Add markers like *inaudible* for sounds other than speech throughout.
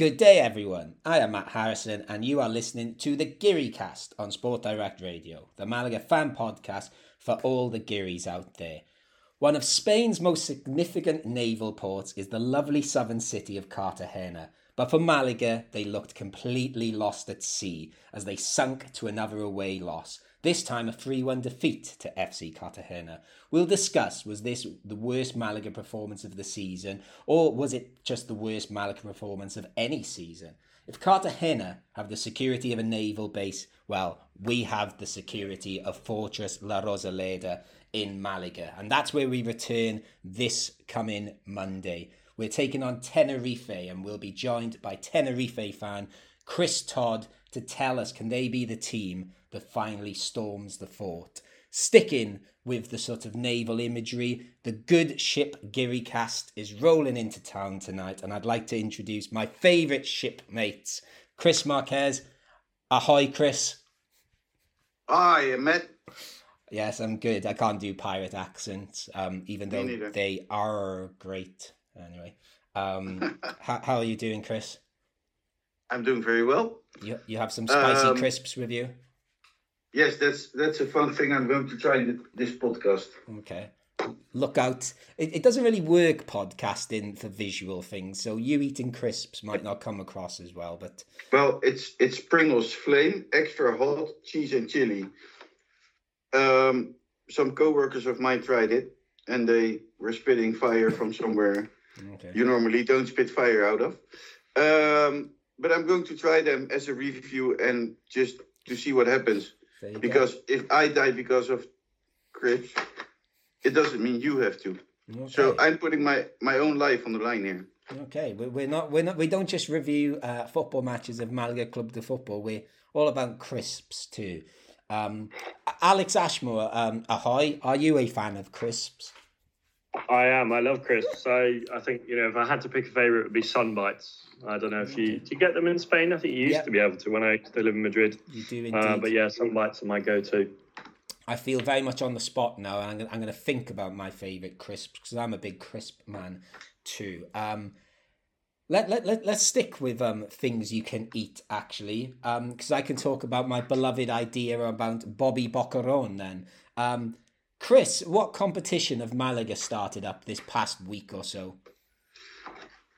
Good day, everyone. I am Matt Harrison, and you are listening to the Geary Cast on Sport Direct Radio, the Malaga fan podcast for all the Gearys out there. One of Spain's most significant naval ports is the lovely southern city of Cartagena, but for Malaga, they looked completely lost at sea as they sunk to another away loss this time a 3 1 defeat to FC Cartagena. We'll discuss was this the worst Malaga performance of the season, or was it just the worst Malaga performance of any season? If Cartagena have the security of a naval base, well, we have the security of Fortress La Rosaleda in Malaga. And that's where we return this coming Monday. We're taking on Tenerife and we'll be joined by Tenerife fan Chris Todd to tell us can they be the team that finally storms the fort. Sticking with the sort of naval imagery, the good ship Geary cast is rolling into town tonight, and I'd like to introduce my favourite shipmates, Chris Marquez. Ahoy, Chris. Hi, Matt. Yes, I'm good. I can't do pirate accents, um, even though they are great. Anyway, um, *laughs* how, how are you doing, Chris? I'm doing very well. You you have some spicy um, crisps with you. Yes, that's that's a fun thing. I'm going to try in this podcast. Okay. Look out! It, it doesn't really work podcasting for visual things, so you eating crisps might not come across as well. But well, it's it's Pringles Flame, extra hot, cheese and chili. Um, some co-workers of mine tried it, and they were spitting fire from somewhere okay. you normally don't spit fire out of. Um, but I'm going to try them as a review and just to see what happens. Because go. if I die because of crisps, it doesn't mean you have to. Okay. So I'm putting my my own life on the line here. Okay, we're not we're not we don't just review uh, football matches of Malaga Club de Football. We're all about crisps too. Um, Alex Ashmore, um, ahoy! Are you a fan of crisps? I am. I love crisps. I I think you know if I had to pick a favorite, it would be Sunbites. I don't know if you do you get them in Spain. I think you used yep. to be able to when I used to live in Madrid. You do indeed. Uh, but yeah, Sunbites are my go-to. I feel very much on the spot now. I'm gonna, I'm going to think about my favorite crisps because I'm a big crisp man too. Um, let, let, let, let's stick with um, things you can eat, actually, because um, I can talk about my beloved idea about Bobby Boqueron then. Um, Chris, what competition of Malaga started up this past week or so?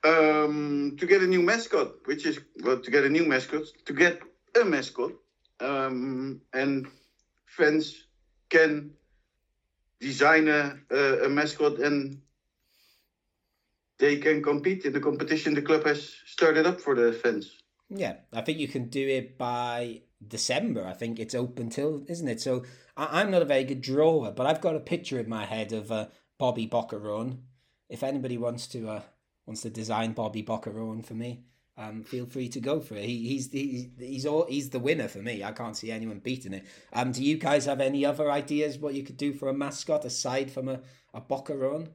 Um, to get a new mascot, which is well, to get a new mascot, to get a mascot, um, and fans can design a, a, a mascot and they can compete in the competition the club has started up for the fans. Yeah, I think you can do it by December. I think it's open till, isn't it? So I, am not a very good drawer, but I've got a picture in my head of uh, Bobby Boqueron. If anybody wants to uh, wants to design Bobby Boqueron for me, um, feel free to go for it. He, he's he's he's all he's the winner for me. I can't see anyone beating it. Um, do you guys have any other ideas what you could do for a mascot aside from a a Boqueron?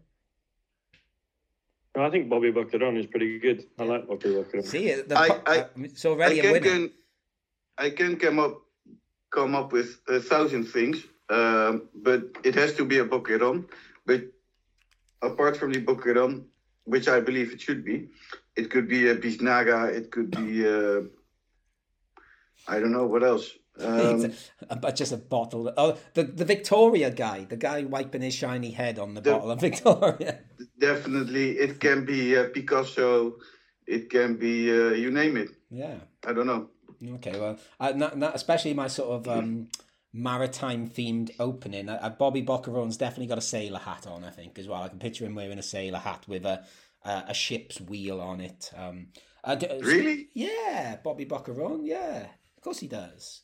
I think Bobby Boqueron is pretty good. I like Bobby Boqueron. See, the, I, I, uh, it's already I a winner. Can, I can come up come up with a thousand things, um, but it has to be a Boqueron. But apart from the Boqueron, which I believe it should be, it could be a Biznaga, it could be, uh, I don't know what else. Um, a, just a bottle. Oh, the the Victoria guy, the guy wiping his shiny head on the, the bottle of Victoria. *laughs* Definitely, it can be uh, Picasso. It can be uh, you name it. Yeah. I don't know. Okay, well, uh, not, not especially my sort of um, maritime themed opening. Uh, Bobby Boqueron's definitely got a sailor hat on, I think, as well. I can picture him wearing a sailor hat with a a, a ship's wheel on it. Um, uh, really? Yeah, Bobby Boqueron. Yeah, of course he does.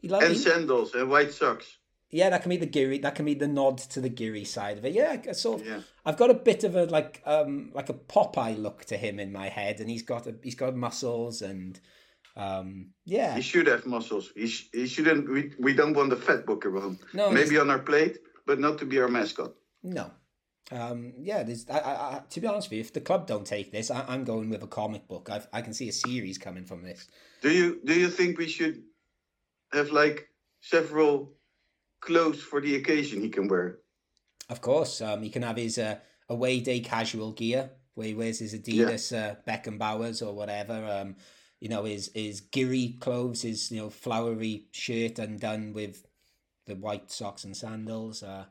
He loves, and he, sandals and white socks. Yeah, that can be the Geary. That can be the nod to the Geary side of it. Yeah, sort of. Yeah. I've got a bit of a like um like a Popeye look to him in my head, and he's got a, he's got muscles and um, yeah, he should have muscles. He, sh- he shouldn't. We, we don't want the fat Boqueron. No, maybe on our plate, but not to be our mascot. No. Um, yeah, there's. I, I, to be honest with you, if the club don't take this, I, am going with a comic book. I've, I can see a series coming from this. Do you Do you think we should have like several clothes for the occasion he can wear? Of course, um, he can have his uh, away day casual gear where he wears his Adidas yeah. uh, Beckenbauers or whatever. Um, you know, his his Geary clothes, his you know flowery shirt undone with the white socks and sandals. Uh,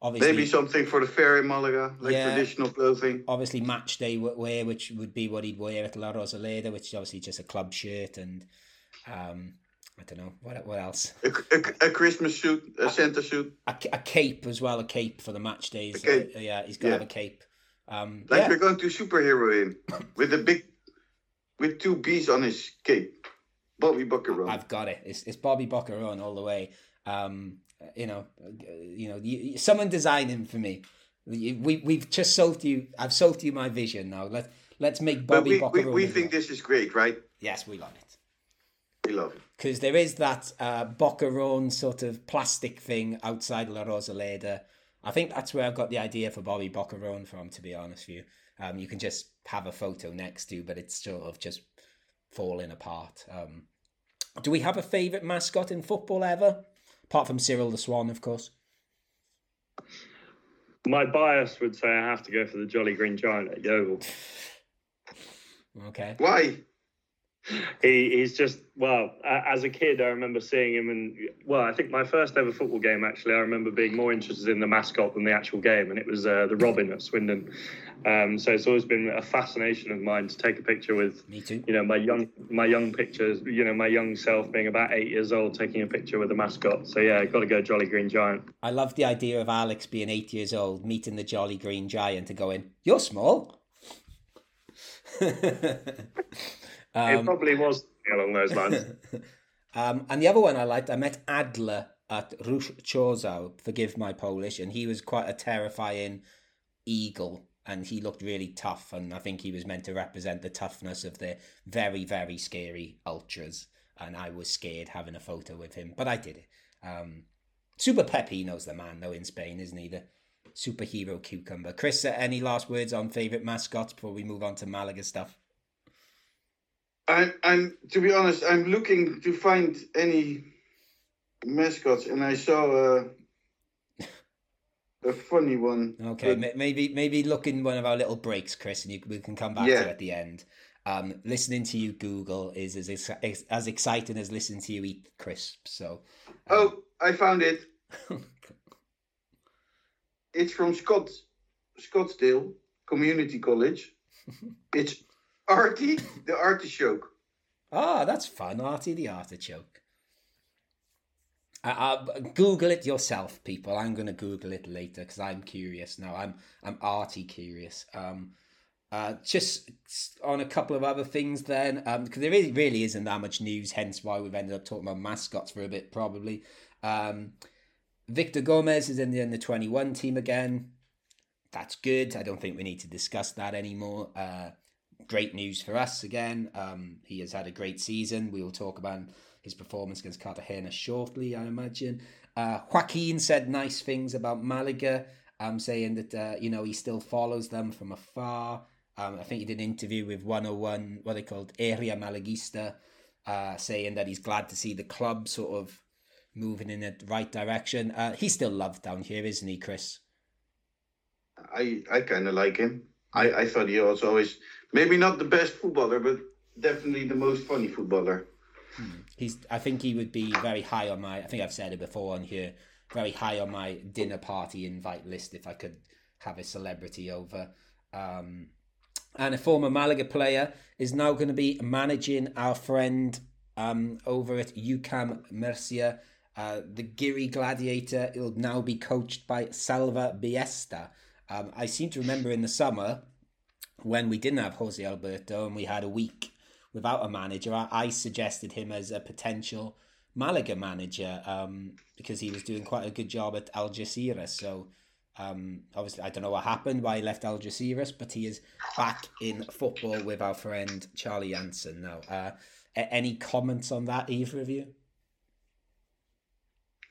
obviously, maybe something for the fair in Malaga, like yeah, traditional clothing. Obviously, match day wear, which would be what he'd wear at La Rosaleda, which is obviously just a club shirt and. Um, I don't know what what else. A, a, a Christmas suit, a, Santa suit, a, a, cape as well, a cape for the match days. Uh, yeah, he's got yeah. have a cape. Um, like yeah. we're going to superhero him with a big, with two bees on his cape. Bobby Boqueron. I've got it. It's, it's Bobby Boqueron all the way. Um, you know, you know, someone design him for me. We we've just sold you. I've sold you my vision now. Let let's make Bobby but we, We, we think this is great, right? Yes, we love it. We love it because there is that uh, sort of plastic thing outside La Rosaleda I think that's where I got the idea for Bobby Boqueron from, to be honest with you. Um, you can just have a photo next to, but it's sort of just falling apart. Um, do we have a favourite mascot in football ever? Apart from Cyril the Swan, of course. My bias would say I have to go for the Jolly Green Giant at Yeovil. okay. Why? He, he's just well as a kid i remember seeing him and well i think my first ever football game actually i remember being more interested in the mascot than the actual game and it was uh, the robin at swindon. Um, so it's always been a fascination of mine to take a picture with me too. you know my young my young pictures you know my young self being about eight years old taking a picture with the mascot. So yeah got to go jolly green giant. I love the idea of alex being eight years old meeting the jolly green giant and going you're small *laughs* Um, it probably was along those lines. *laughs* um, and the other one I liked, I met Adler at Ruch Chorzów, forgive my Polish, and he was quite a terrifying eagle and he looked really tough and I think he was meant to represent the toughness of the very, very scary ultras. And I was scared having a photo with him, but I did it. Um, Super Pepe knows the man though in Spain, isn't he? The superhero cucumber. Chris, any last words on favourite mascots before we move on to Malaga stuff? I'm, I'm to be honest, I'm looking to find any mascots, and I saw a, a funny one. Okay, but... maybe maybe look in one of our little breaks, Chris, and you, we can come back yeah. to at the end. Um, listening to you Google is as as exciting as listening to you eat crisps. So, um... oh, I found it. *laughs* it's from Scott Scottsdale Community College. *laughs* it's Artie the artichoke. Ah, that's fun. Artie the artichoke. Uh, uh, Google it yourself, people. I'm going to Google it later because I'm curious now. I'm I'm arty curious. Um, uh, just on a couple of other things then, because um, there really, really isn't that much news. Hence why we've ended up talking about mascots for a bit, probably. Um, Victor Gomez is in the under twenty one team again. That's good. I don't think we need to discuss that anymore. Uh, great news for us again. Um, he has had a great season. We will talk about his performance against Cartagena shortly, I imagine. Uh, Joaquin said nice things about Malaga, um, saying that uh, you know he still follows them from afar. Um, I think he did an interview with 101, what they called Area Malaguista, uh, saying that he's glad to see the club sort of moving in the right direction. Uh, he's still loved down here, isn't he, Chris? I I kind of like him. I, I thought he was always maybe not the best footballer, but definitely the most funny footballer. Hmm. He's. I think he would be very high on my. I think I've said it before on here. Very high on my dinner party invite list if I could have a celebrity over. Um, and a former Malaga player is now going to be managing our friend um, over at UCAM Murcia. Uh, the Geary Gladiator will now be coached by Salva Ballesta. Um, I seem to remember in the summer when we didn't have Jose Alberto and we had a week without a manager, I, I suggested him as a potential Malaga manager um, because he was doing quite a good job at Algeciras. So um, obviously, I don't know what happened, why he left Algeciras, but he is back in football with our friend Charlie Anson now. Uh, any comments on that, either of you?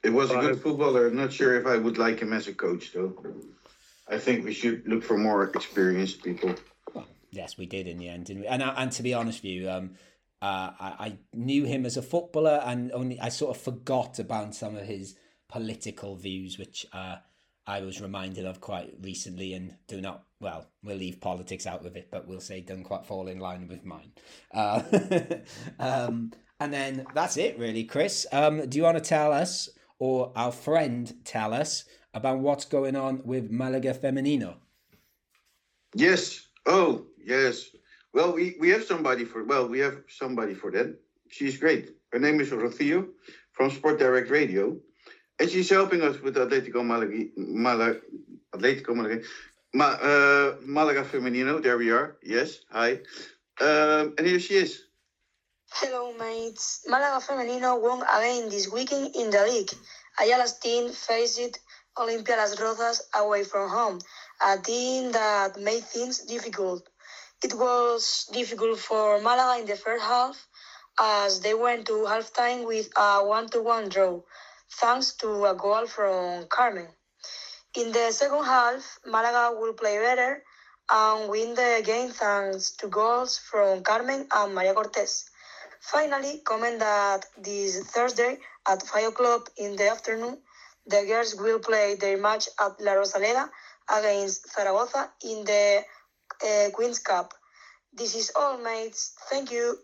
It was a good footballer. I'm not sure if I would like him as a coach, though. I think we should look for more experienced people. Yes, we did in the end, didn't we? And and to be honest with you, um, uh, I, I knew him as a footballer, and only I sort of forgot about some of his political views, which uh, I was reminded of quite recently, and do not, well, we'll leave politics out of it, but we'll say don't quite fall in line with mine. Uh, *laughs* um, and then that's it, really, Chris. Um, do you want to tell us, or our friend tell us, about what's going on with Malaga Femenino? Yes. Oh, yes. Well, we, we have somebody for well, we have somebody for that. She's great. Her name is Rocio from Sport Direct Radio, and she's helping us with Atletico Malaga, Malaga Atletico Malaga, Ma, uh, Malaga Femenino. There we are. Yes. Hi. Um, and here she is. Hello, mates. Malaga Femenino won again this weekend in the league. Ayala's team faced Olimpia Las Rozas away from home, a team that made things difficult. It was difficult for Malaga in the first half as they went to halftime with a one-to-one draw, thanks to a goal from Carmen. In the second half, Malaga will play better and win the game thanks to goals from Carmen and Maria Cortez. Finally, comment that this Thursday at 5 o'clock in the afternoon, the girls will play their match at La Rosaleda against Zaragoza in the uh, Queen's Cup. This is all, mates. Thank you.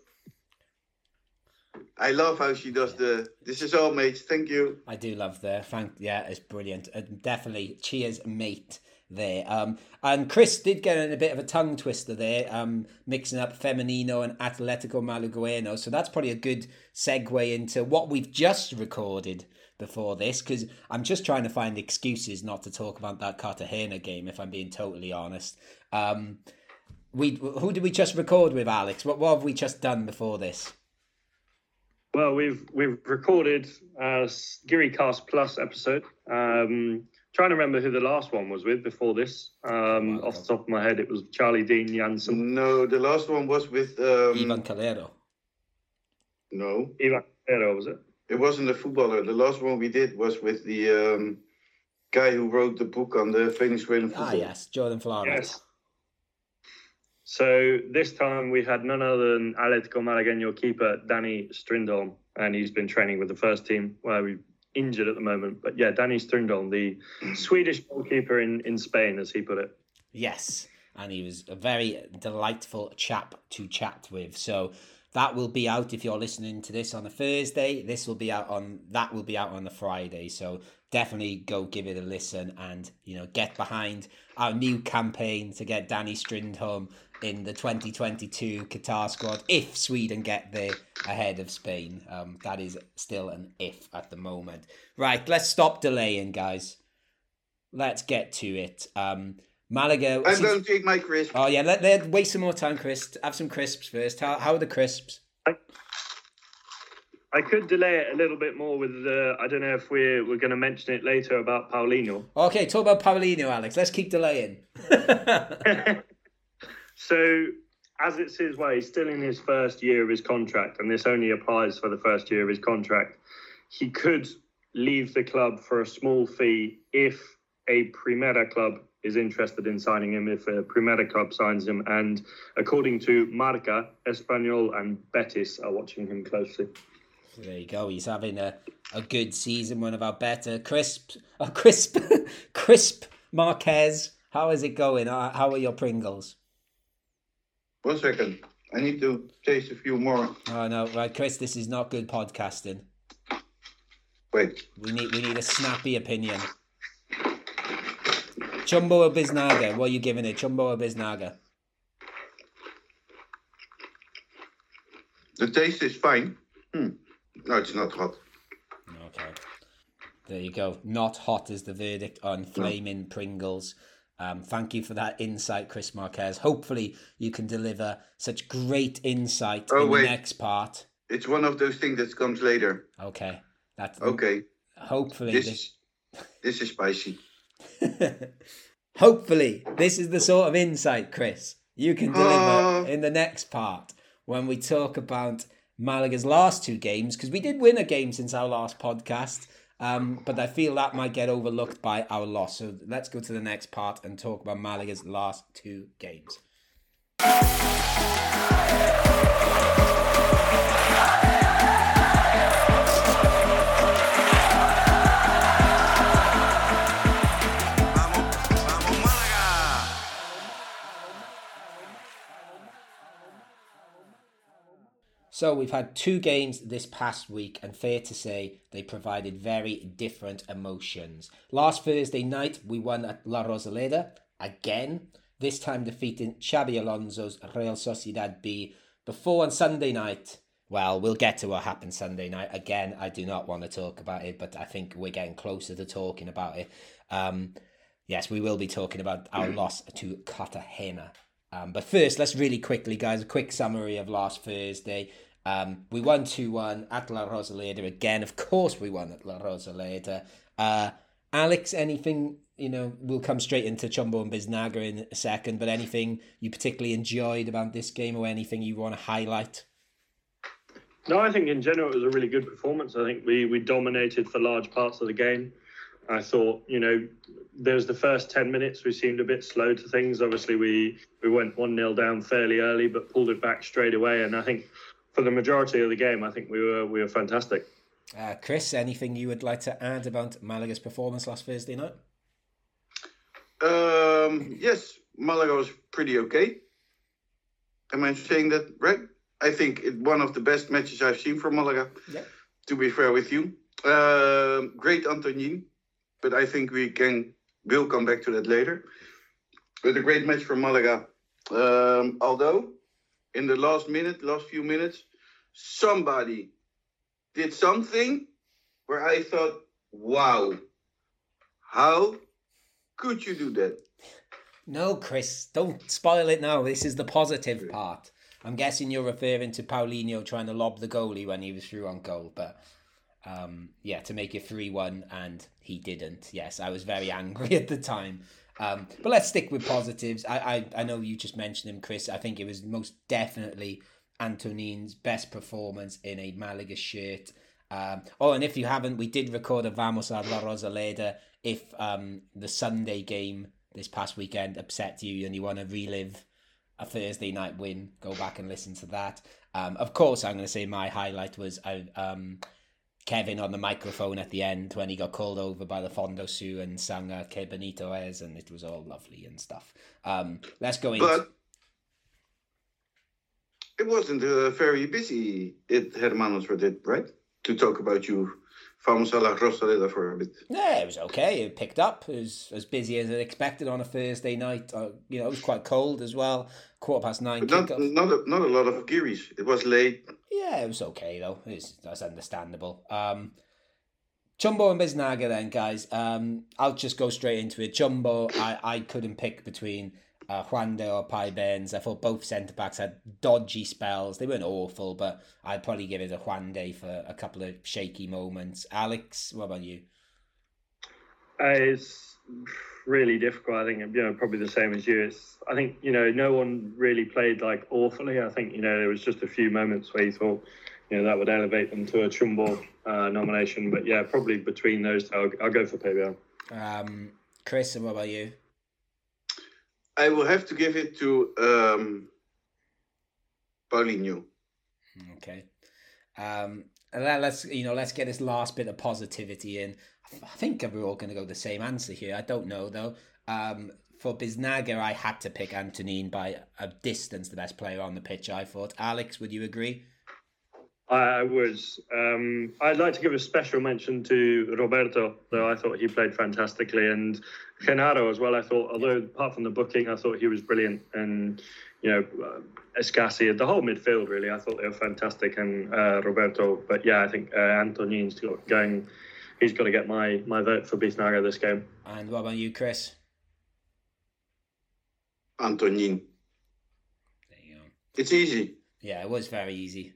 I love how she does the. This is all, mates. Thank you. I do love the thank. Yeah, it's brilliant. Uh, definitely, cheers, mate. There. Um, and Chris did get in a bit of a tongue twister there, um, mixing up Femenino and Atletico Malagueno. So that's probably a good segue into what we've just recorded before this, because I'm just trying to find excuses not to talk about that Cartagena game, if I'm being totally honest. Um, we who did we just record with, Alex? What, what have we just done before this? Well, we've we've recorded a Giri Cast Plus episode. Um, trying to remember who the last one was with before this. Um, off the top of my head, it was Charlie Dean Jansen. No, the last one was with um, Ivan Calero. No, Ivan Calero, was it? It wasn't a footballer. The last one we did was with the um, guy who wrote the book on the Venezuelan football. Ah, yes, Jordan Flores. Yes. So this time we had none other than Atletico Malagueño keeper Danny Strindholm, and he's been training with the first team where we've injured at the moment. But yeah, Danny Strindholm, the Swedish goalkeeper in, in Spain, as he put it. Yes, and he was a very delightful chap to chat with. So that will be out if you're listening to this on a Thursday. This will be out on that will be out on the Friday. So definitely go give it a listen and you know get behind our new campaign to get Danny Strindholm in the 2022 Qatar squad if Sweden get there ahead of Spain. Um, that is still an if at the moment. Right, let's stop delaying, guys. Let's get to it. Um, Malaga. I'm going to take my crisp. Oh yeah, let, let waste some more time, Chris. Have some crisps first. How how are the crisps? I, I could delay it a little bit more with the. I don't know if we're we're going to mention it later about Paulinho. Okay, talk about Paulinho, Alex. Let's keep delaying. *laughs* *laughs* so, as it's his way, he's still in his first year of his contract, and this only applies for the first year of his contract. He could leave the club for a small fee if a Primera club is interested in signing him, if a Primera club signs him. And according to Marca, Espanyol and Betis are watching him closely. There you go. He's having a, a good season, one of our better. Crisp, a crisp, *laughs* crisp Marquez. How is it going? Uh, how are your Pringles? One second. I need to taste a few more. Oh no, right, Chris. This is not good podcasting. Wait. We need we need a snappy opinion. Chumbo or Biznaga? What are you giving it? Chumbo or Biznaga? The taste is fine. Hmm. No, it's not hot. Okay. There you go. Not hot is the verdict on flaming Pringles. Um, thank you for that insight, Chris Marquez. Hopefully, you can deliver such great insight Oh, in wait. the next part. It's one of those things that comes later. Okay. That's Okay. Hopefully, This this, this is spicy. *laughs* hopefully, this is the sort of insight, Chris, you can deliver Oh. in the next part when we talk about Malaga's last two games because we did win a game since our last podcast. Um, but I feel that might get overlooked by our loss. So let's go to the next part and talk about Malaga's last two games. So we've had two games this past week, and fair to say they provided very different emotions. Last Thursday night, we won at La Rosaleda again, this time defeating Xabi Alonso's Real Sociedad B. Before on Sunday night, well, we'll get to what happened Sunday night. Again, I do not want to talk about it, but I think we're getting closer to talking about it. Um, yes, we will be talking about our *clears throat* loss to Cartagena. Um, but first, let's really quickly, guys, a quick summary of last Thursday. Um, we won 2 1 at La Rosaleda again. Of course, we won at La Rosaleda. Uh, Alex, anything, you know, we'll come straight into Chumbo and Biznaga in a second, but anything you particularly enjoyed about this game or anything you want to highlight? No, I think in general it was a really good performance. I think we, we dominated for large parts of the game. I thought, you know, there was the first 10 minutes we seemed a bit slow to things. Obviously, we, we went 1 0 down fairly early, but pulled it back straight away. And I think for the majority of the game, I think we were we were fantastic. Uh, Chris, anything you would like to add about Malaga's performance last Thursday night? Um, yes, Malaga was pretty okay. Am I saying that right? I think it, one of the best matches I've seen from Malaga. Yeah. To be fair with you, um, great Antonin, but I think we can will come back to that later. But a great match from Malaga. Um, although in the last minute, last few minutes, somebody did something where I thought, wow, how could you do that? No, Chris, don't spoil it now. This is the positive part. I'm guessing you're referring to Paulinho trying to lob the goalie when he was through on goal, but um, yeah, to make it 3 1, and he didn't. Yes, I was very angry *laughs* at the time. Um, but let's stick with positives. I, I, I know you just mentioned him, Chris. I think it was most definitely Antonin's best performance in a Malaga shirt. Um, oh, and if you haven't, we did record a Vamos a la Rosaleda. If um, the Sunday game this past weekend upset you and you want to relive a Thursday night win, go back and listen to that. Um, of course, I'm going to say my highlight was uh, um, Kevin on the microphone at the end when he got called over by the Fondo Sioux and sang uh, Que Bonito Es, and it was all lovely and stuff. Um, let's go into. But it wasn't uh, very busy, it Hermanos for it, right? To talk about you, Vamos a la Rosaleda for a bit. Yeah, it was okay. It picked up. It was as busy as I expected on a Thursday night. Uh, you know, it was quite cold as well. Quarter past nine. Not, not, a, not a lot of Giris. It was late. Yeah, it was okay though. It's that's understandable. Um, Chumbo and Biznaga then, guys. Um, I'll just go straight into it. Chumbo, I, I couldn't pick between uh, Juande or Peybernes. I thought both centre backs had dodgy spells. They weren't awful, but I'd probably give it a Juande for a couple of shaky moments. Alex, what about you? Uh, it's really difficult. I think you know probably the same as you. It's I think you know no one really played like awfully. I think you know there was just a few moments where you thought you know that would elevate them to a Chumbo uh, nomination. But yeah, probably between those two, I'll, I'll go for PBL. Um, Chris, and what about you? I will have to give it to um, Paulinho. Okay. Um, and let, let's you know let's get this last bit of positivity in. I think we're all going to go the same answer here. I don't know though. Um, for Biznaga, I had to pick Antonin by a distance, the best player on the pitch. I thought. Alex, would you agree? I would. Um, I'd like to give a special mention to Roberto, though I thought he played fantastically, and Genaro as well. I thought, although apart from the booking, I thought he was brilliant, and you know, uh, Escassi, the whole midfield really, I thought they were fantastic, and uh, Roberto. But yeah, I think uh, Antonin's got going. He's got to get my my vote for Biznaga this game. And what about you, Chris? Antonin. There you go. It's easy. Yeah, it was very easy,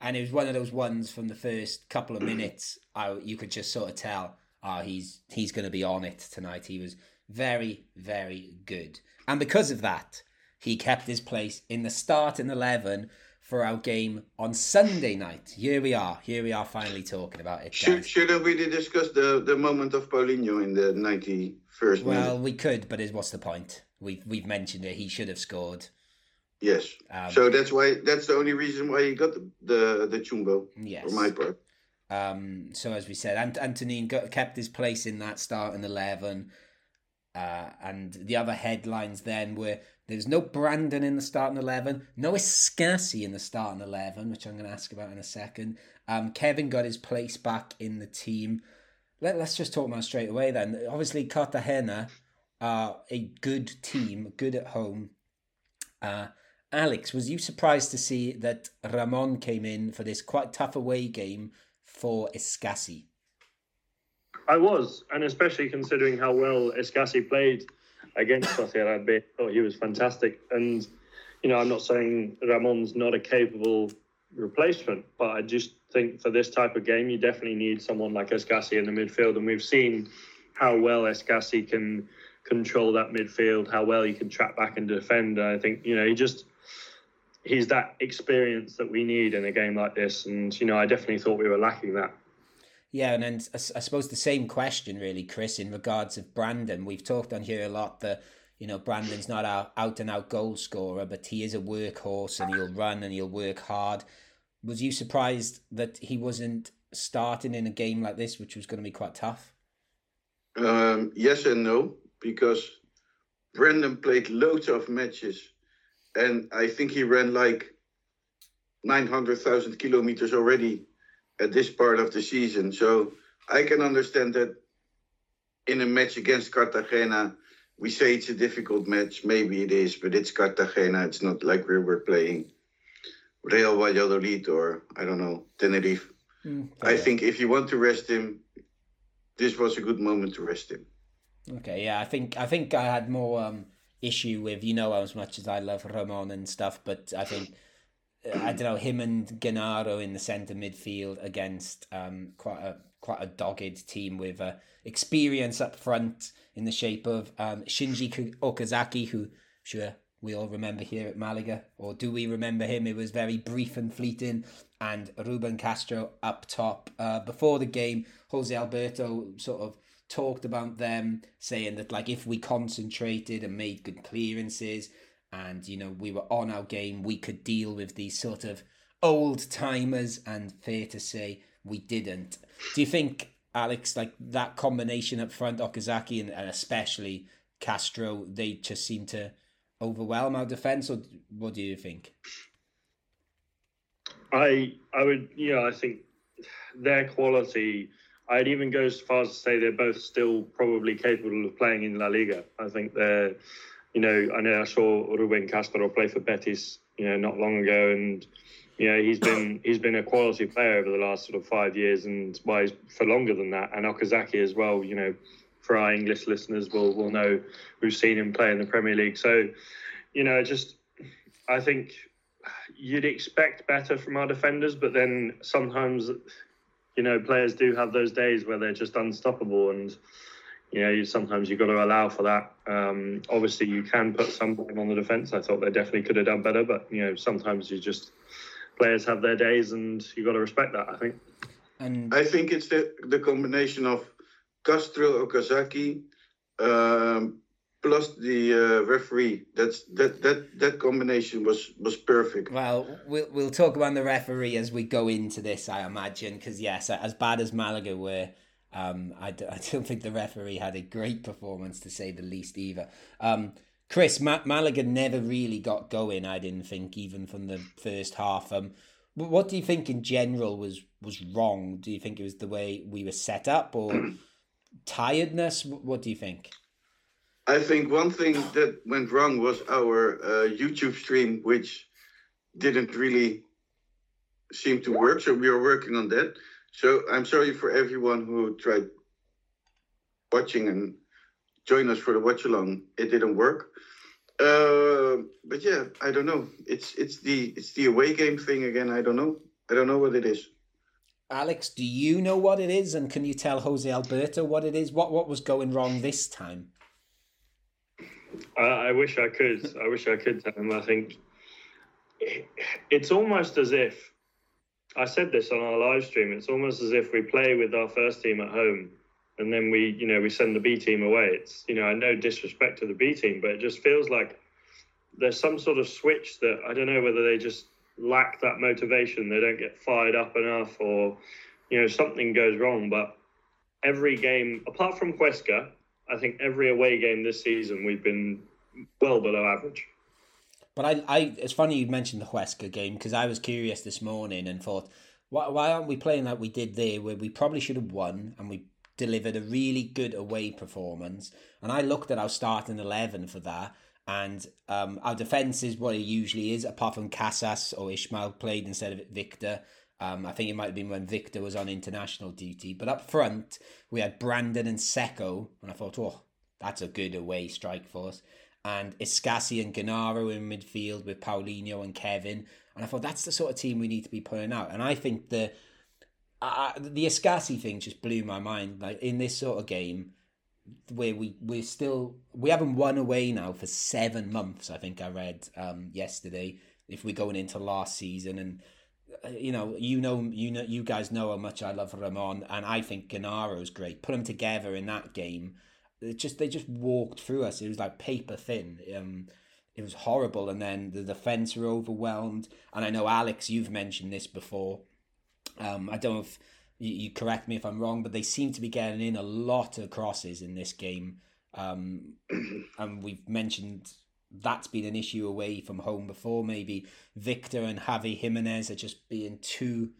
and it was one of those ones from the first couple of minutes. I you could just sort of tell, oh, he's he's going to be on it tonight. He was very very good, and because of that, he kept his place in the starting eleven for our game on Sunday night. Here we are. Here we are finally talking about it. Should, shouldn't we discuss the, the moment of Paulinho in the 91st Well, minute? we could, but is what's the point? We've we've mentioned it. He should have scored. Yes. Um, so that's why that's the only reason why he got the the, the chumbo yes. for my part. Um, so as we said, Ant- Antonin got, kept his place in that starting eleven, uh, and the other headlines then were There's no Brandon in the starting 11, no Escassi in the starting 11, which I'm going to ask about in a second. Um, Kevin got his place back in the team. Let, us just talk about straight away then. Obviously, Cartagena are a good team, good at home. Uh, Alex, was you surprised to see that Ramon came in for this quite tough away game for Escassi? I was, and especially considering how well Escassi played against Sociedad B. thought he was fantastic. And, you know, I'm not saying Ramon's not a capable replacement, but I just think for this type of game, you definitely need someone like Escassi in the midfield. And we've seen how well Escassi can control that midfield, how well he can track back and defend. I think, you know, he just he's that experience that we need in a game like this. And, you know, I definitely thought we were lacking that. Yeah, and then I suppose the same question, really, Chris, in regards of Brandon. We've talked on here a lot that you know Brandon's not a out and out goal scorer, but he is a workhorse and he'll run and he'll work hard. Was you surprised that he wasn't starting in a game like this, which was going to be quite tough? Um, yes and no, because Brandon played loads of matches, and I think he ran like nine hundred thousand kilometers already at this part of the season. So I can understand that in a match against Cartagena, we say it's a difficult match. Maybe it is, but it's Cartagena. It's not like we were playing Real Valladolid or I don't know Tenerife. Mm, I think if you want to rest him, this was a good moment to rest him. Okay, yeah, I think I think I had more um, issue with you know as much as I love Ramon and stuff, but I think I don't know him and Genaro in the centre midfield against um, quite a quite a dogged team with uh, experience up front in the shape of um, Shinji Okazaki, who I'm sure we all remember here at Malaga, or do we remember him? It was very brief and fleeting. And Ruben Castro up top. Uh, before the game, Jose Alberto sort of talked about them, saying that like if we concentrated and made good clearances, and you know we were on our game we could deal with these sort of old timers and fair to say we didn't. Do you think alex like that combination up front okazaki and, and especially castro they just seem to overwhelm our defense or what do you think? I i would you know i think their quality I'd even go as far as to say they're both still probably capable of playing in La Liga. I think they're you know, I know I saw Ruben Castro play for Betis, you know, not long ago, and you know he's been *coughs* he's been a quality player over the last sort of five years, and why well, for longer than that. And Okazaki as well, you know, for our English listeners will will know we've seen him play in the Premier League. So, you know, just I think you'd expect better from our defenders, but then sometimes, you know, players do have those days where they're just unstoppable and you know, sometimes you've got to allow for that. Um, obviously, you can put some on the defence. I thought they definitely could have done better, but you know, sometimes you just players have their days, and you've got to respect that. I think. And I think it's the the combination of Castro Okazaki um, plus the uh, referee. That's that that that combination was was perfect. Well, we'll we'll talk about the referee as we go into this, I imagine, because yes, as bad as Malaga were um, I d- I don't think the referee had a great performance to say the least either. Um, Chris, Ma- Malaga never really got going, I didn't think, even from the first half. Um, what do you think in general was, was wrong? Do you think it was the way we were set up or *clears throat* tiredness? What do you think? I think one thing that went wrong was our uh, YouTube stream, which didn't really seem to work. So we are working on that. So I'm sorry for everyone who tried watching and join us for the watch along. It didn't work. Uh, but yeah, I don't know. It's it's the it's the away game thing again. I don't know. I don't know what it is. Alex, do you know what it is, and can you tell Jose Alberto what it is? What what was going wrong this time? I, I wish I could. I wish I could him. I think it's almost as if I said this on our live stream. It's almost as if we play with our first team at home, and then we, you know, we send the B team away. It's, you know, I know disrespect to the B team, but it just feels like there's some sort of switch that I don't know whether they just lack that motivation. They don't get fired up enough, or you know, something goes wrong. But every game, apart from Huesca, I think every away game this season we've been well below average. But I, I, it's funny you mentioned the Huesca game because I was curious this morning and thought, why, why aren't we playing like we did there, where we probably should have won and we delivered a really good away performance. And I looked at our starting eleven for that, and um, our defence is what it usually is, apart from Casas or Ismael played instead of Victor. Um, I think it might have been when Victor was on international duty. But up front, we had Brandon and Sekou, and I thought, oh, that's a good away strike force. And Escassi and Genaro in midfield with Paulinho and Kevin. And I thought that's the sort of team we need to be putting out. And I think the uh, the Escassi thing just blew my mind. Like in this sort of game, where we we're still we haven't won away now for seven months. I think I read um, yesterday. If we're going into last season and you know, you know, you know, you guys know how much I love Ramon, and I think Genaro's great. Put them together in that game, it just they just walked through us. It was like paper thin. Um, it was horrible, and then the defense were overwhelmed. And I know Alex, you've mentioned this before. Um, I don't know if you, you, correct me if I'm wrong, but they seem to be getting in a lot of crosses in this game. Um, *clears throat* and we've mentioned that's been an issue away from home before. Maybe Victor and Javi Jimenez are just being too,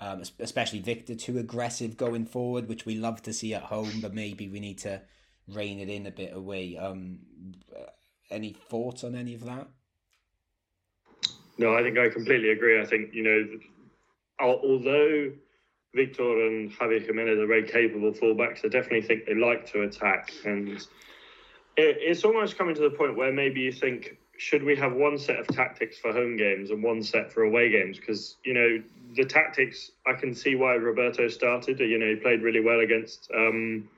um, especially Victor, too aggressive going forward, which we love to see at home, but maybe we need to rein it in a bit away. Um, any thoughts on any of that? No, I think I completely agree. I think, you know, although Victor and Javi Jimenez are very capable fullbacks, I definitely think they like to attack. And it's almost coming to the point where maybe you think, should we have one set of tactics for home games and one set for away games? Because, you know, the tactics, I can see why Roberto started. You know, he played really well against um,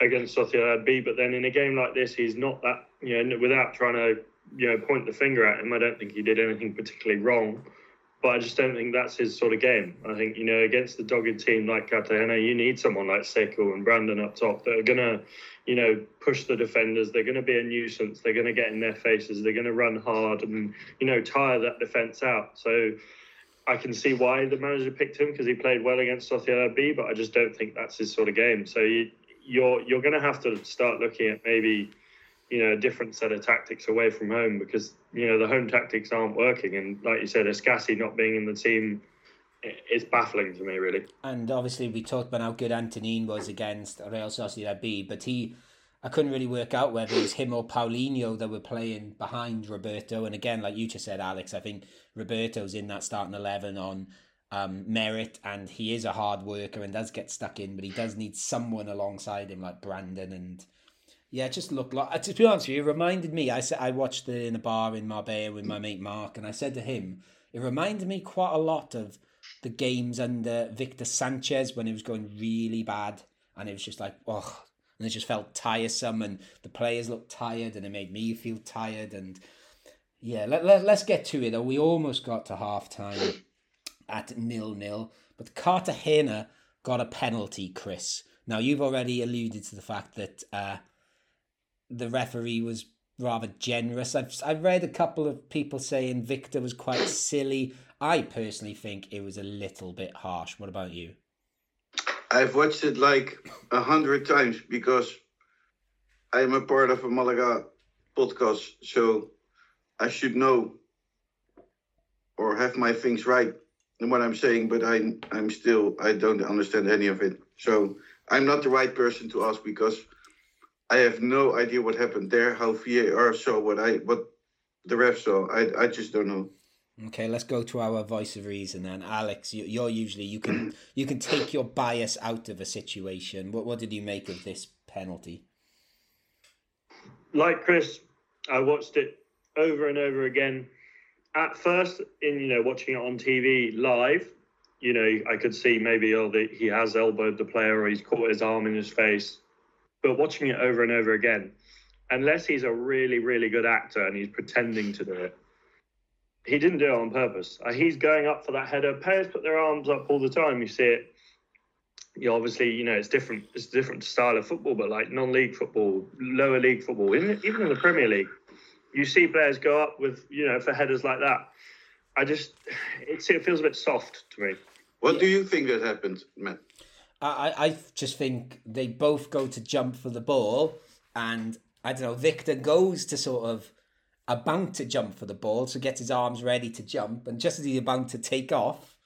against Sociedad B, but then in a game like this, he's not that, you know, without trying to, you know, point the finger at him, I don't think he did anything particularly wrong but I just don't think that's his sort of game. I think you know against the dogged team like Cartagena, you need someone like Sekou and Brandon up top that are gonna, you know, push the defenders. They're gonna be a nuisance. They're gonna get in their faces. They're gonna run hard and you know tire that defense out. So. I can see why the manager picked him because he played well against Sociedad B, but I just don't think that's his sort of game. So you, you're you're going to have to start looking at maybe you know a different set of tactics away from home because you know the home tactics aren't working. And like you said Escassi not being in the team it's baffling to me really. And obviously we talked about how good Antonin was against Real Sociedad B but he I couldn't really work out whether it was him or Paulinho that were playing behind Roberto. And again like you just said Alex I think Roberto's in that starting 11 on um, merit and he is a hard worker and does get stuck in but he does need someone alongside him like Brandon and yeah, it just looked like. Uh, to be honest with you, it reminded me. I said I watched it in a bar in Marbella with my mate Mark, and I said to him, it reminded me quite a lot of the games under Victor Sanchez when it was going really bad, and it was just like, oh, and it just felt tiresome, and the players looked tired, and it made me feel tired, and yeah, let, let, let's get to it. We almost got to half time at nil nil, but Cartagena got a penalty, Chris. Now you've already alluded to the fact that. Uh, the referee was rather generous. I've I've read a couple of people saying Victor was quite silly. I personally think it was a little bit harsh. What about you? I've watched it like a hundred times because I am a part of a Malaga podcast, so I should know or have my things right in what I'm saying, but I'm I'm still I don't understand any of it. So I'm not the right person to ask because I have no idea what happened there, how VAR saw what I what the ref saw. I I just don't know. Okay, let's go to our voice of reason then. Alex, you, you're usually you can you can take your bias out of a situation. What what did you make of this penalty? Like Chris, I watched it over and over again. At first, in you know watching it on TV live, you know I could see maybe oh the, he has elbowed the player or he's caught his arm in his face but watching it over and over again, unless he's a really, really good actor and he's pretending to do it, he didn't do it on purpose. Uh, he's going up for that header. Players put their arms up all the time. You see it. You obviously, you know, it's different. It's a different style of football, but like non-league football, lower league football, even even in the Premier League, you see players go up with, you know, for headers like that. I just, it, it feels a bit soft to me. What do you think that happened, Matt? I, I just think they both go to jump for the ball, and I don't know. Victor goes to sort of about to jump for the ball, so gets his arms ready to jump, and just as he's about to take off,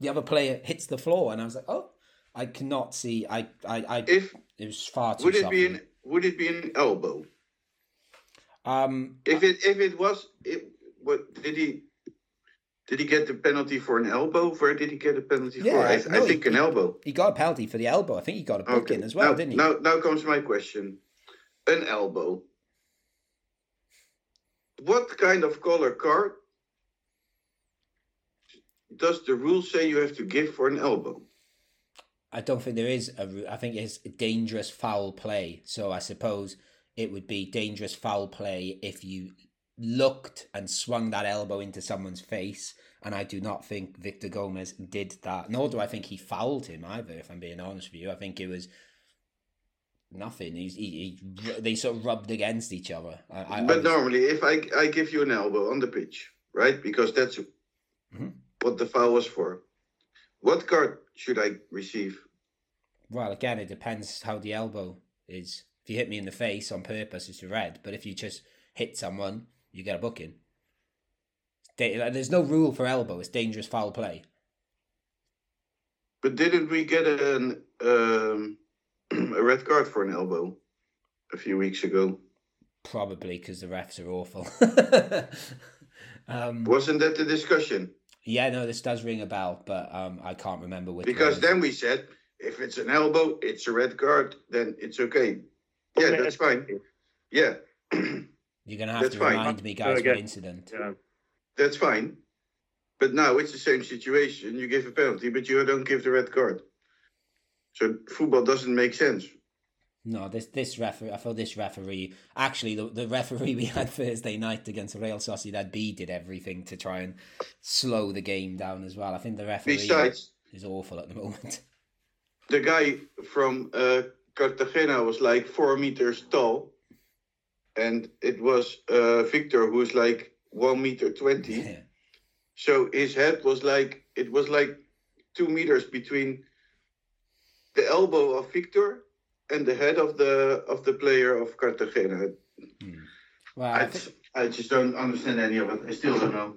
the other player hits the floor, and I was like, oh, I cannot see. I, I, I If it was far too. would it soft be an would it be an elbow? Um, If it if it was, it, what did he? Did he get the penalty for an elbow? Where did he get a penalty Yeah, for? I, no, I think he- an elbow. he got a penalty for the elbow. I think he got a book in as well, now, didn't he? Now, now comes my question. An elbow. What kind of color card does the rule say you have to give for an elbow? I don't think there is a. I think it's dangerous foul play. So I suppose it would be dangerous foul play if you looked and swung that elbow into someone's face. And I do not think Victor Gomez did that. Nor do I think he fouled him either. If I'm being honest with you, I think it was nothing. He's, he, he they sort of rubbed against each other. I, I, but normally, if I I give you an elbow on the pitch, right? Because that's Mhm. what the foul was for. What card should I receive? Well, again, it depends how the elbow is. If you hit me in the face on purpose, it's red. But if you just hit someone, you get a booking. There's no rule for elbow. It's dangerous foul play. But didn't we get an um, *clears throat* a red card for an elbow a few weeks ago? Probably because the refs are awful. *laughs* um, Wasn't that the discussion? yeah, no, this does ring a bell, but um, I can't remember which. Because one. then we said if it's an elbow, it's a red card, then it's okay. Yeah, that's fine. Yeah, *clears throat* you're gonna have that's to fine. remind me, guys, what incident. Yeah. that's fine. But now it's the same situation. You give a penalty, but you don't give the red card. So football doesn't make sense. No, this this referee. I thought this referee. Actually, the the referee *laughs* we had Thursday night against Real Sociedad B did everything to try and slow the game down as well. I think the referee Besides, is awful at the moment. the guy from uh, Cartagena was like four meters tall, and it was uh, Victor who's like one meter twenty. Yeah. So his head was like it was like two meters between the elbow of Victor and the head of the of the player of Cartagena. Well, I, I thi- I just don't understand any of it. I still don't know.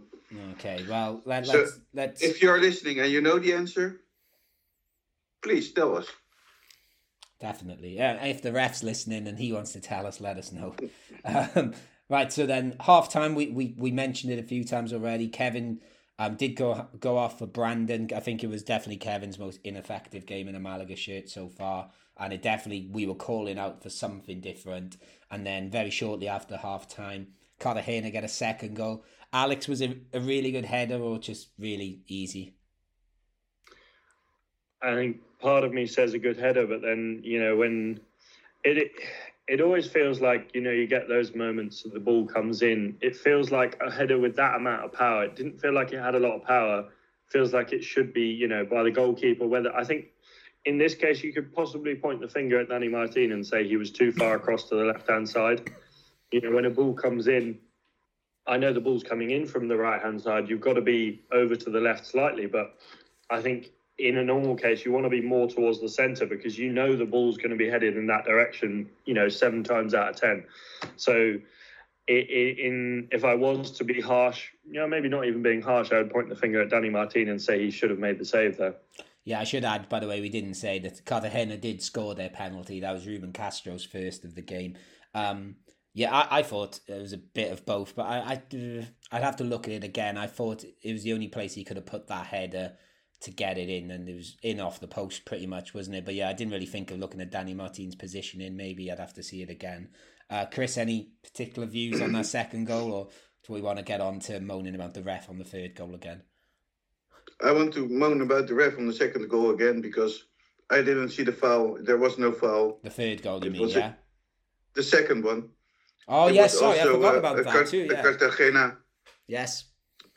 okay. Well, let, So, let's let's. If you're listening and you know the answer, please tell us. Definitely. Yeah, if the ref's listening and he wants to tell us, let us know. *laughs* Um, right, so then half time, we, we, we mentioned it a few times already. Kevin um, did go go off for Brandon. I think it was definitely Kevin's most ineffective game in a Malaga shirt so far. And it definitely, we were calling out for something different. And then very shortly after half time, Cartagena get a second goal. Alex was a, a really good header or just really easy? I think part of me says a good header, but then you know when it, it it always feels like you know you get those moments that the ball comes in. It feels like a header with that amount of power. It didn't feel like it had a lot of power. Feels like it should be you know by the goalkeeper. Whether I think in this case you could possibly point the finger at Danny Martin and say he was too far across to the left hand side. You know when a ball comes in. I know the ball's coming in from the right hand side. You've got to be over to the left slightly, but I think in a normal case, you want to be more towards the centre because you know the ball's going to be headed in that direction, you know, seven times out of ten. So, in if I was to be harsh, you know, maybe not even being harsh, I would point the finger at Danny Martin and say he should have made the save there. Yeah, I should add, by the way, we didn't say that Cartagena did score their penalty. That was Ruben Castro's first of the game. Um, yeah, I, I thought it was a bit of both, but I, I, I'd have to look at it again. I thought it was the only place he could have put that header to get it in, and it was in off the post pretty much, wasn't it? But yeah, I didn't really think of looking at Danny Martin's positioning. Maybe I'd have to see it again. Uh, Chris, any particular views on that second goal, or do we want to get on to moaning about the ref on the third goal again? I want to moan about the ref on the second goal again because I didn't see the foul. There was no foul. The third goal, you It mean? was a- Yeah. The second one. Oh It yes, sorry, I also, forgot uh, about a that Car- too. Yeah. Cartagena Yes.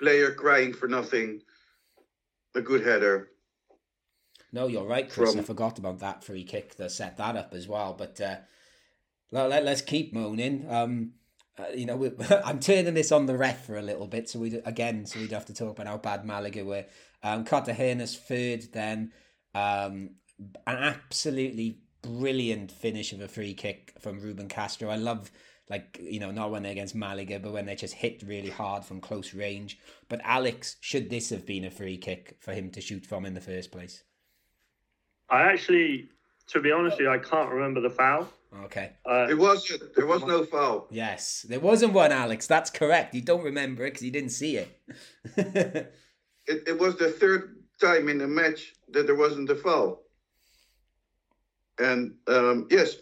player crying for nothing. A good header. No, you're right, Chris. I forgot about that free kick that set that up as well. But uh, let, let, us keep moaning. Um, uh, you know, we, *laughs* I'm turning this on the ref for a little bit, so we again, so we'd have to talk about how bad Malaga were. Um, Cartagena's third, then um, an absolutely brilliant finish of a free kick from Ruben Castro. I love like you know not when they're against Malaga, but when they just hit really hard from close range. But Alex, should this have been a free kick for him to shoot from in the first place? I actually, to be honest with you, I can't remember the foul. Okay. Uh, It was there was no foul. Yes, there wasn't one, Alex. That's correct. You don't remember it because you didn't see it. *laughs* It, it was the third time in the match that there wasn't a foul. And um, yes,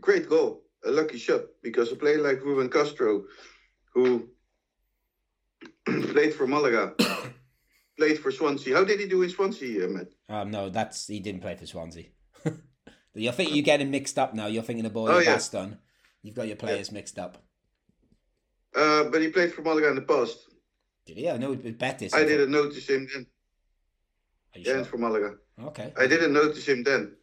great goal, a lucky shot because a player like Ruben Castro, who *clears throat* played for Malaga, *coughs* played for Swansea. How did he do in Swansea, uh, Matt? um, no, that's he didn't play for Swansea. *laughs* you think you're getting mixed up now. You're thinking of boy Oh, yeah. Baston. You've got your players mixed up. Uh, but he played for Malaga in the past. Did he? I know it was Betis. I didn't notice him then. Are you Yeah, sure? for Malaga. Okay. I didn't notice him then.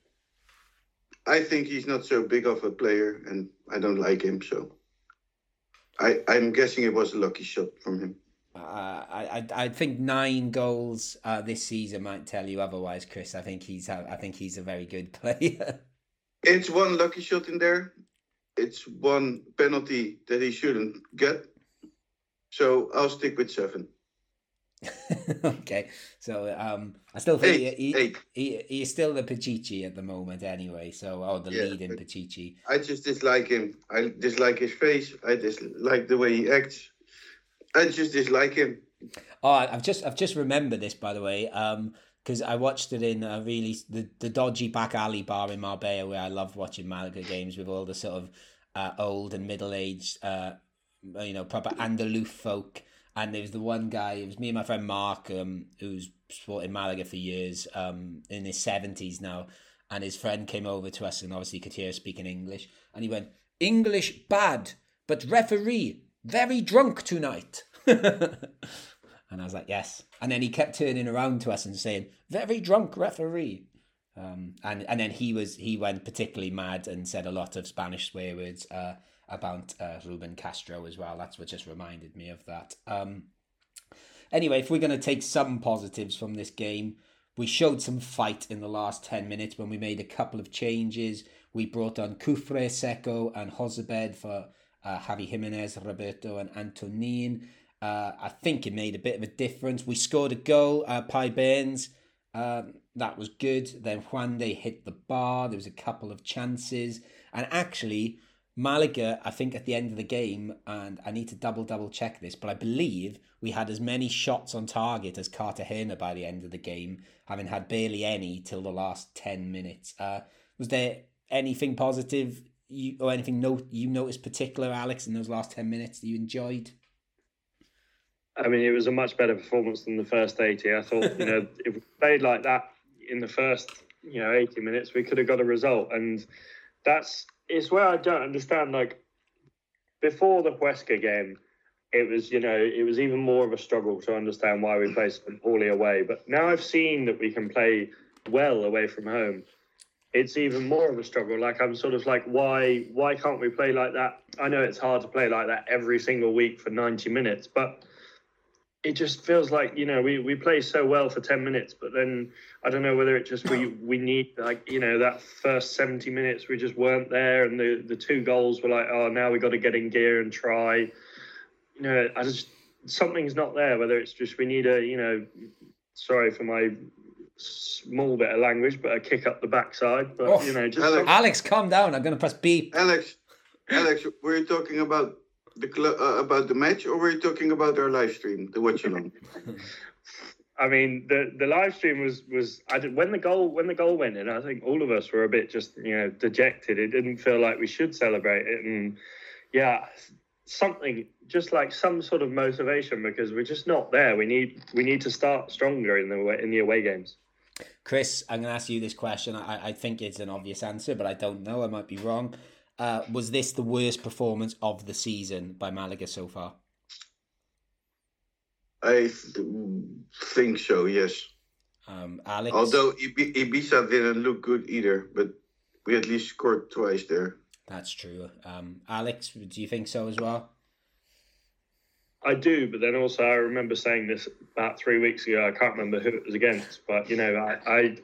I think he's not so big of a player, and I don't like him. So, I I'm guessing it was a lucky shot from him. Uh, I, I I think nine goals uh, this season might tell you otherwise, Chris. I think he's I think he's a very good *laughs* player. It's one lucky shot in there. It's one penalty that he shouldn't get. So I'll stick with seven. *laughs* okay, so um, I still think Eight, he, he, eight. he he's still the Pichichi at the moment anyway. So oh, the Yeah, leading Pichichi. I just dislike him. I dislike his face. I dislike the way he acts. I just dislike him. Oh, I've just I've just remembered this by the way, um, because I watched it in a really the, the dodgy back alley bar in Marbella where I love watching Malaga games with all the sort of uh, old and middle aged, uh, you know, proper Andaluf folk. And there was the one guy. It was me and my friend Mark, um, who's supported Malaga for years, um, in his seventies now. And his friend came over to us, and obviously could hear us speaking English. And he went, "English bad, but referee very drunk tonight." *laughs* And I was like, yes. And then he kept turning around to us and saying, very drunk referee. Um, and, and then he was he went particularly mad and said a lot of Spanish swear words uh, about uh, Ruben Castro as well. That's what just reminded me of that. Um, anyway, if we're going to take some positives from this game, we showed some fight in the last 10 minutes when we made a couple of changes. We brought on Kufre, Sekou, and Jozabed for uh, Javi Jimenez, Roberto, and Antonin. Uh, I think it made a bit of a difference. We scored a goal, uh, Peybernes. Um, that was good. Then Juande hit the bar. There was a couple of chances. And actually, Malaga, I think at the end of the game, and I need to double double check this, but I believe we had as many shots on target as Cartagena by the end of the game, having had barely any till the last 10 minutes. Uh, was there anything positive you or anything note you noticed particular, Alex, in those last 10 minutes that you enjoyed? I mean, it was a much better performance than the first 80. I thought, you know, *laughs* if we played like that in the first, you know, 80 minutes, we could have got a result. And that's, it's where I don't understand. Like, before the Huesca game, it was, you know, it was even more of a struggle to understand why we played so poorly away. But now I've seen that we can play well away from home. It's even more of a struggle. Like I'm sort of like, why, why can't we play like that? I know it's hard to play like that every single week for 90 minutes, but it just feels like you know we, we play so well for 10 minutes but then i don't know whether it just we we need like you know that first 70 minutes we just weren't there and the the two goals were like oh now we got to get in gear and try you know i just something's not there whether it's just we need a you know sorry for my small bit of language but a kick up the backside but Oh, you know just Alex. some- Alex, calm down. I'm going to press beep. Alex, Alex, were you talking about the cl- uh, about the match, or were you talking about our live stream, the watch *laughs* along? I mean, the the live stream was was I did, when the goal when the goal went in. I think all of us were a bit just you know dejected. It didn't feel like we should celebrate it, and yeah, something just like some sort of motivation because we're just not there. We need we need to start stronger in the way, in the away games. Chris, I'm going to ask you this question. I, I think it's an obvious answer, but I don't know. I might be wrong. Uh, was this the worst performance of the season by Malaga so far? I th- think so. Yes. Um, Alex? Although Ibi- Ibiza didn't look good either, but we at least scored twice there. That's true. Um, Alex, do you think so as well? I do, but then also I remember saying this about three weeks ago. I can't remember who it was against, but you know, I, I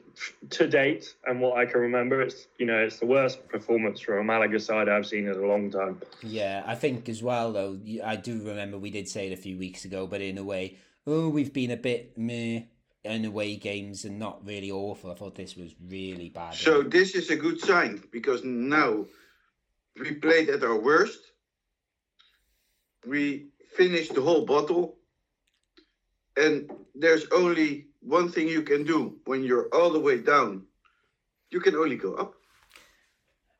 to date and what I can remember, it's you know, it's the worst performance from a Malaga side I've seen in a long time. Yeah, I think as well though. I do remember we did say it a few weeks ago, but in a way, oh, we've been a bit meh in away games and not really awful. I thought this was really bad. So this is a good sign because now we played at our worst. We finished the whole bottle. And there's only one thing you can do when you're all the way down. You can only go up.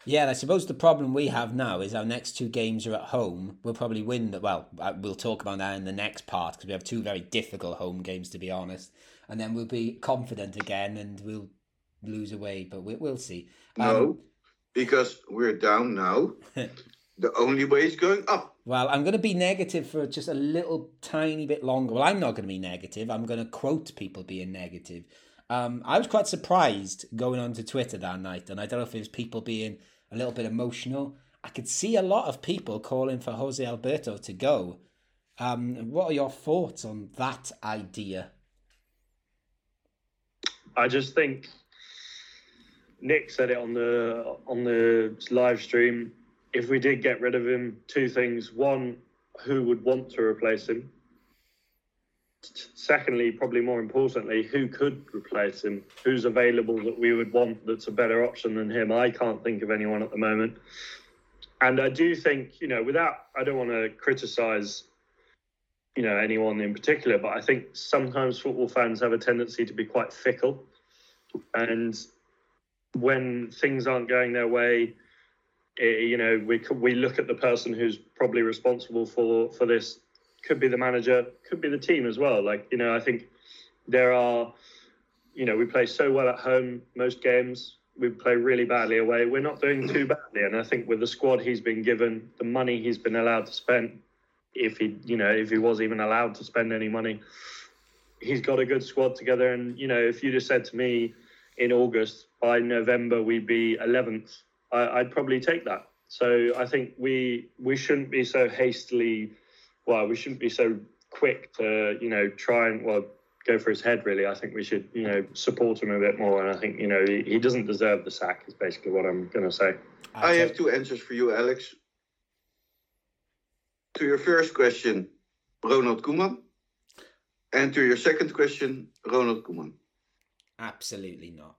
Yeah, and I suppose the problem we have now is our next two games are at home. We'll probably win the well. Uh, we'll talk about that in the next part because we have two very difficult home games to be honest, and then we'll be confident again and we'll lose away. But we, will see. Um, no, because we're down now. *laughs* the only way is going up. Well, I'm going to be negative for just a little tiny bit longer. Well, I'm not going to be negative. I'm going to quote people being negative. Um, I was quite surprised going onto Twitter that night, and I don't know if it was people being a little bit emotional. I could see a lot of people calling for Jose Alberto to go. Um, what are your thoughts on that idea? I just think Nick said it on the on the live stream if we did get rid of him, two things. One, who would want to replace him? Secondly, probably more importantly, who could replace him? Who's available that we would want that's a better option than him? I can't think of anyone at the moment. And I do think, you know, without, I don't want to criticize, you know, anyone in particular, but I think sometimes football fans have a tendency to be quite fickle. And when things aren't going their way, Eh, you know, we we look at the person who's probably responsible for for this. Could be the manager, could be the team as well. Like you know, I think there are, you know, we play so well at home most games. We play really badly away. We're not doing too badly, and I think with the squad he's been given, the money he's been allowed to spend, if he, you know, if he was even allowed to spend any money, he's got a good squad together. And you know, if you just said to me in August by November we'd be 11th I, would probably take that. So I think we we shouldn't be so hastily, well, we shouldn't be so quick to you know try and well go for his head. Really, I think we should you know support him a bit more. And I think you know he, he doesn't deserve the sack. Is basically what I'm going to say. I have two answers for you, Alex. To your first question, Ronald Koeman. And to your second question, Ronald Koeman. Absolutely not.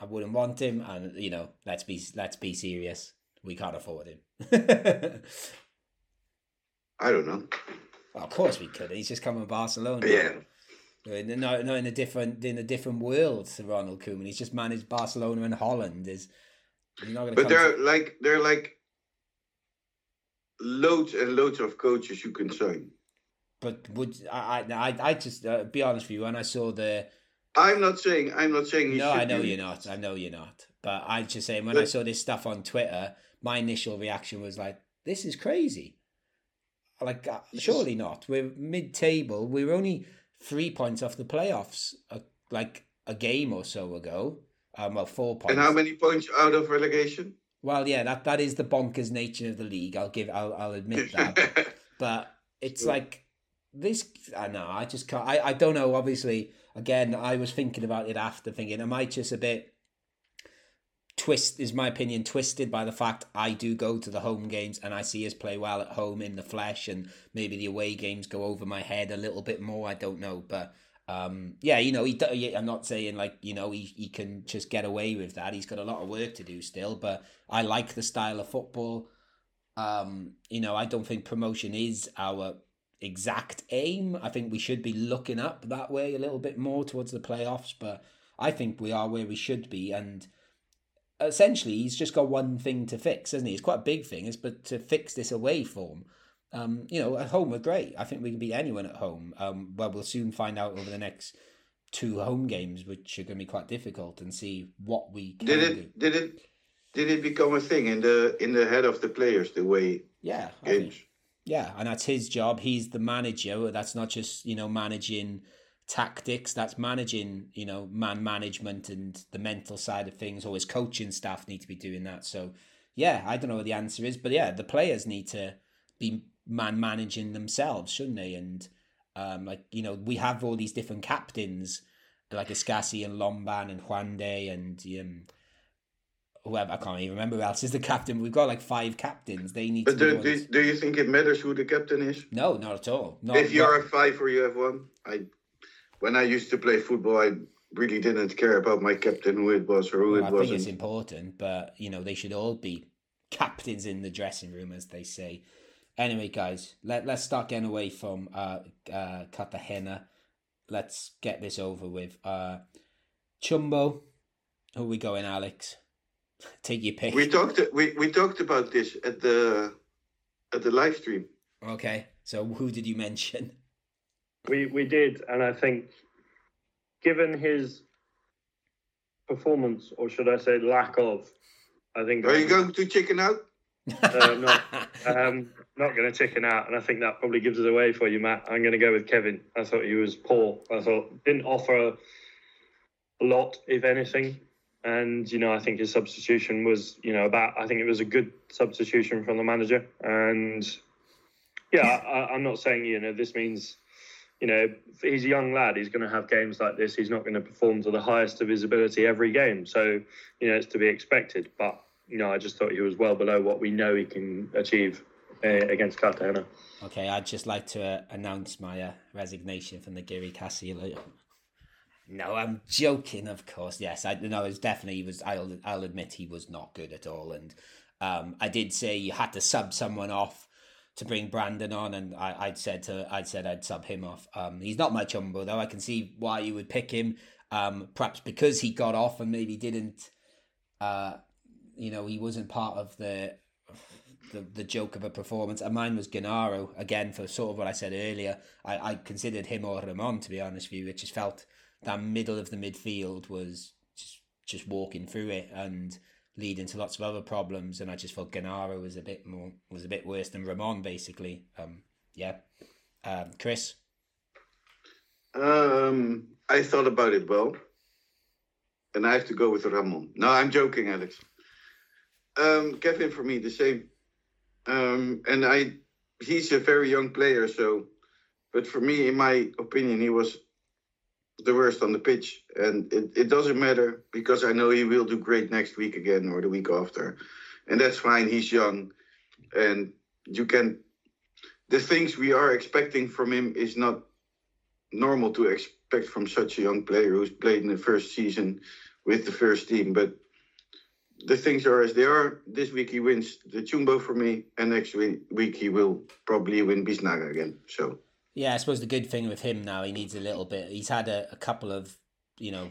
I wouldn't want him, and you know, let's be let's be serious. We can't afford him. *laughs* I don't know. Well, of course we could. He's just come from Barcelona. Yeah. No, no, in a different in a different world to Ronald Koeman. He's just managed Barcelona and Holland. Is he's not going to? But there to... like there are like loads and loads of coaches you can sign. But would I? I I just uh, be honest with you. When I saw the I'm not saying I'm not saying. no, I know you're not. I know you're not. But I'm just saying when but, I saw this stuff on Twitter, my initial reaction was like, "This is crazy." Like, uh, surely not. We're mid-table. We are only three points off the playoffs, uh, like a game or so ago. Um, well, four points. And how many points out of relegation? Well, yeah, that that is the bonkers nature of the league. I'll give. I'll, I'll admit that. *laughs* but it's like this. I know. I just can't. I, I don't know. Obviously, again, I was thinking about it after, thinking, am I just a bit twist is my opinion twisted by the fact I do go to the home games and I see us play well at home in the flesh and maybe the away games go over my head a little bit more I don't know but um, yeah you know he I'm not saying like you know he, he can just get away with that he's got a lot of work to do still but I like the style of football um, you know I don't think promotion is our exact aim. I think we should be looking up that way a little bit more towards the playoffs, but I think we are where we should be. And essentially, he's just got one thing to fix, isn't he? It's quite a big thing, is but to fix this away form. Um, you know, at home we're great. I think we can beat anyone at home. Um, well, we'll soon find out over the next two home games, which are going to be quite difficult, and see what we can did it. Do. Did it? Did it become a thing in the in the head of the players the way? Yeah, games. Yeah, and that's his job. He's the manager. That's not just you know managing tactics. That's managing you know man management and the mental side of things. Or his coaching staff need to be doing that. So yeah, I don't know what the answer is, but yeah, the players need to be man managing themselves, shouldn't they? And um, like you know, we have all these different captains like Escassi and Lomban and Juande and um, whoever I can't even remember who else is the captain. We've got like five captains. They need. But to do, do, do you think it matters who the captain is? No, not at all. Not, if you're not... a five or you have one, I when I used to play football, I really didn't care about my captain who it was or who well, it I wasn't. think it's important, but you know they should all be captains in the dressing room, as they say. Anyway, guys, let let's start getting away from uh, uh, Cartagena. Let's get this over with. Uh, Chumbo, who we going, Alex? Take your pick. We talked we, we talked about this at the at the live stream. Okay, so who did you mention? We we did, and I think, given his performance, or should I say lack of, I think. Are you going to chicken out? Uh, not, um, not going to chicken out, and I think that probably gives it away for you, Matt. I'm going to go with Kevin. I thought he was poor. I thought didn't offer a lot, if anything. And you know, I think his substitution was, you know, about. I think it was a good substitution from the manager. And yeah, I, I'm not saying you know this means, you know, he's a young lad. He's going to have games like this. He's not going to perform to the highest of his ability every game. So you know, it's to be expected. But you know, I just thought he was well below what we know he can achieve uh, against Cartagena. Okay, I'd just like to uh, announce my uh, resignation from the Geary Castillo no, I'm joking. Of course, yes. I no, it's definitely was. I'll I'll admit he was not good at all. And um, I did say you had to sub someone off to bring Brandon on, and I I'd said to I'd said I'd sub him off. Um, he's not my chumbo though. I can see why you would pick him. Um, perhaps because he got off and maybe didn't. Uh, you know, he wasn't part of the the, the joke of a performance. And mine was Genaro again for sort of what I said earlier. I, I considered him or Ramon to be honest with you. It just felt that middle of the midfield was just just walking through it and leading to lots of other problems. And I just felt Genaro was a bit more was a bit worse than Ramon, basically. Um, yeah, um, Chris. Um, I thought about it well, and I have to go with Ramon. No, I'm joking, Alex. Um, Kevin for me the same. Um, and I, he's a very young player, so. But for me, in my opinion, he was the worst on the pitch. And it, it doesn't matter because I know he will do great next week again or the week after. And that's fine. He's young. And you can, the things we are expecting from him is not normal to expect from such a young player who's played in the first season with the first team. But the things are as they are. This week he wins the Chumbo for me, and next week he will probably win Biznaga again. So yeah, I suppose the good thing with him now, he needs a little bit. He's had a, a couple of, you know,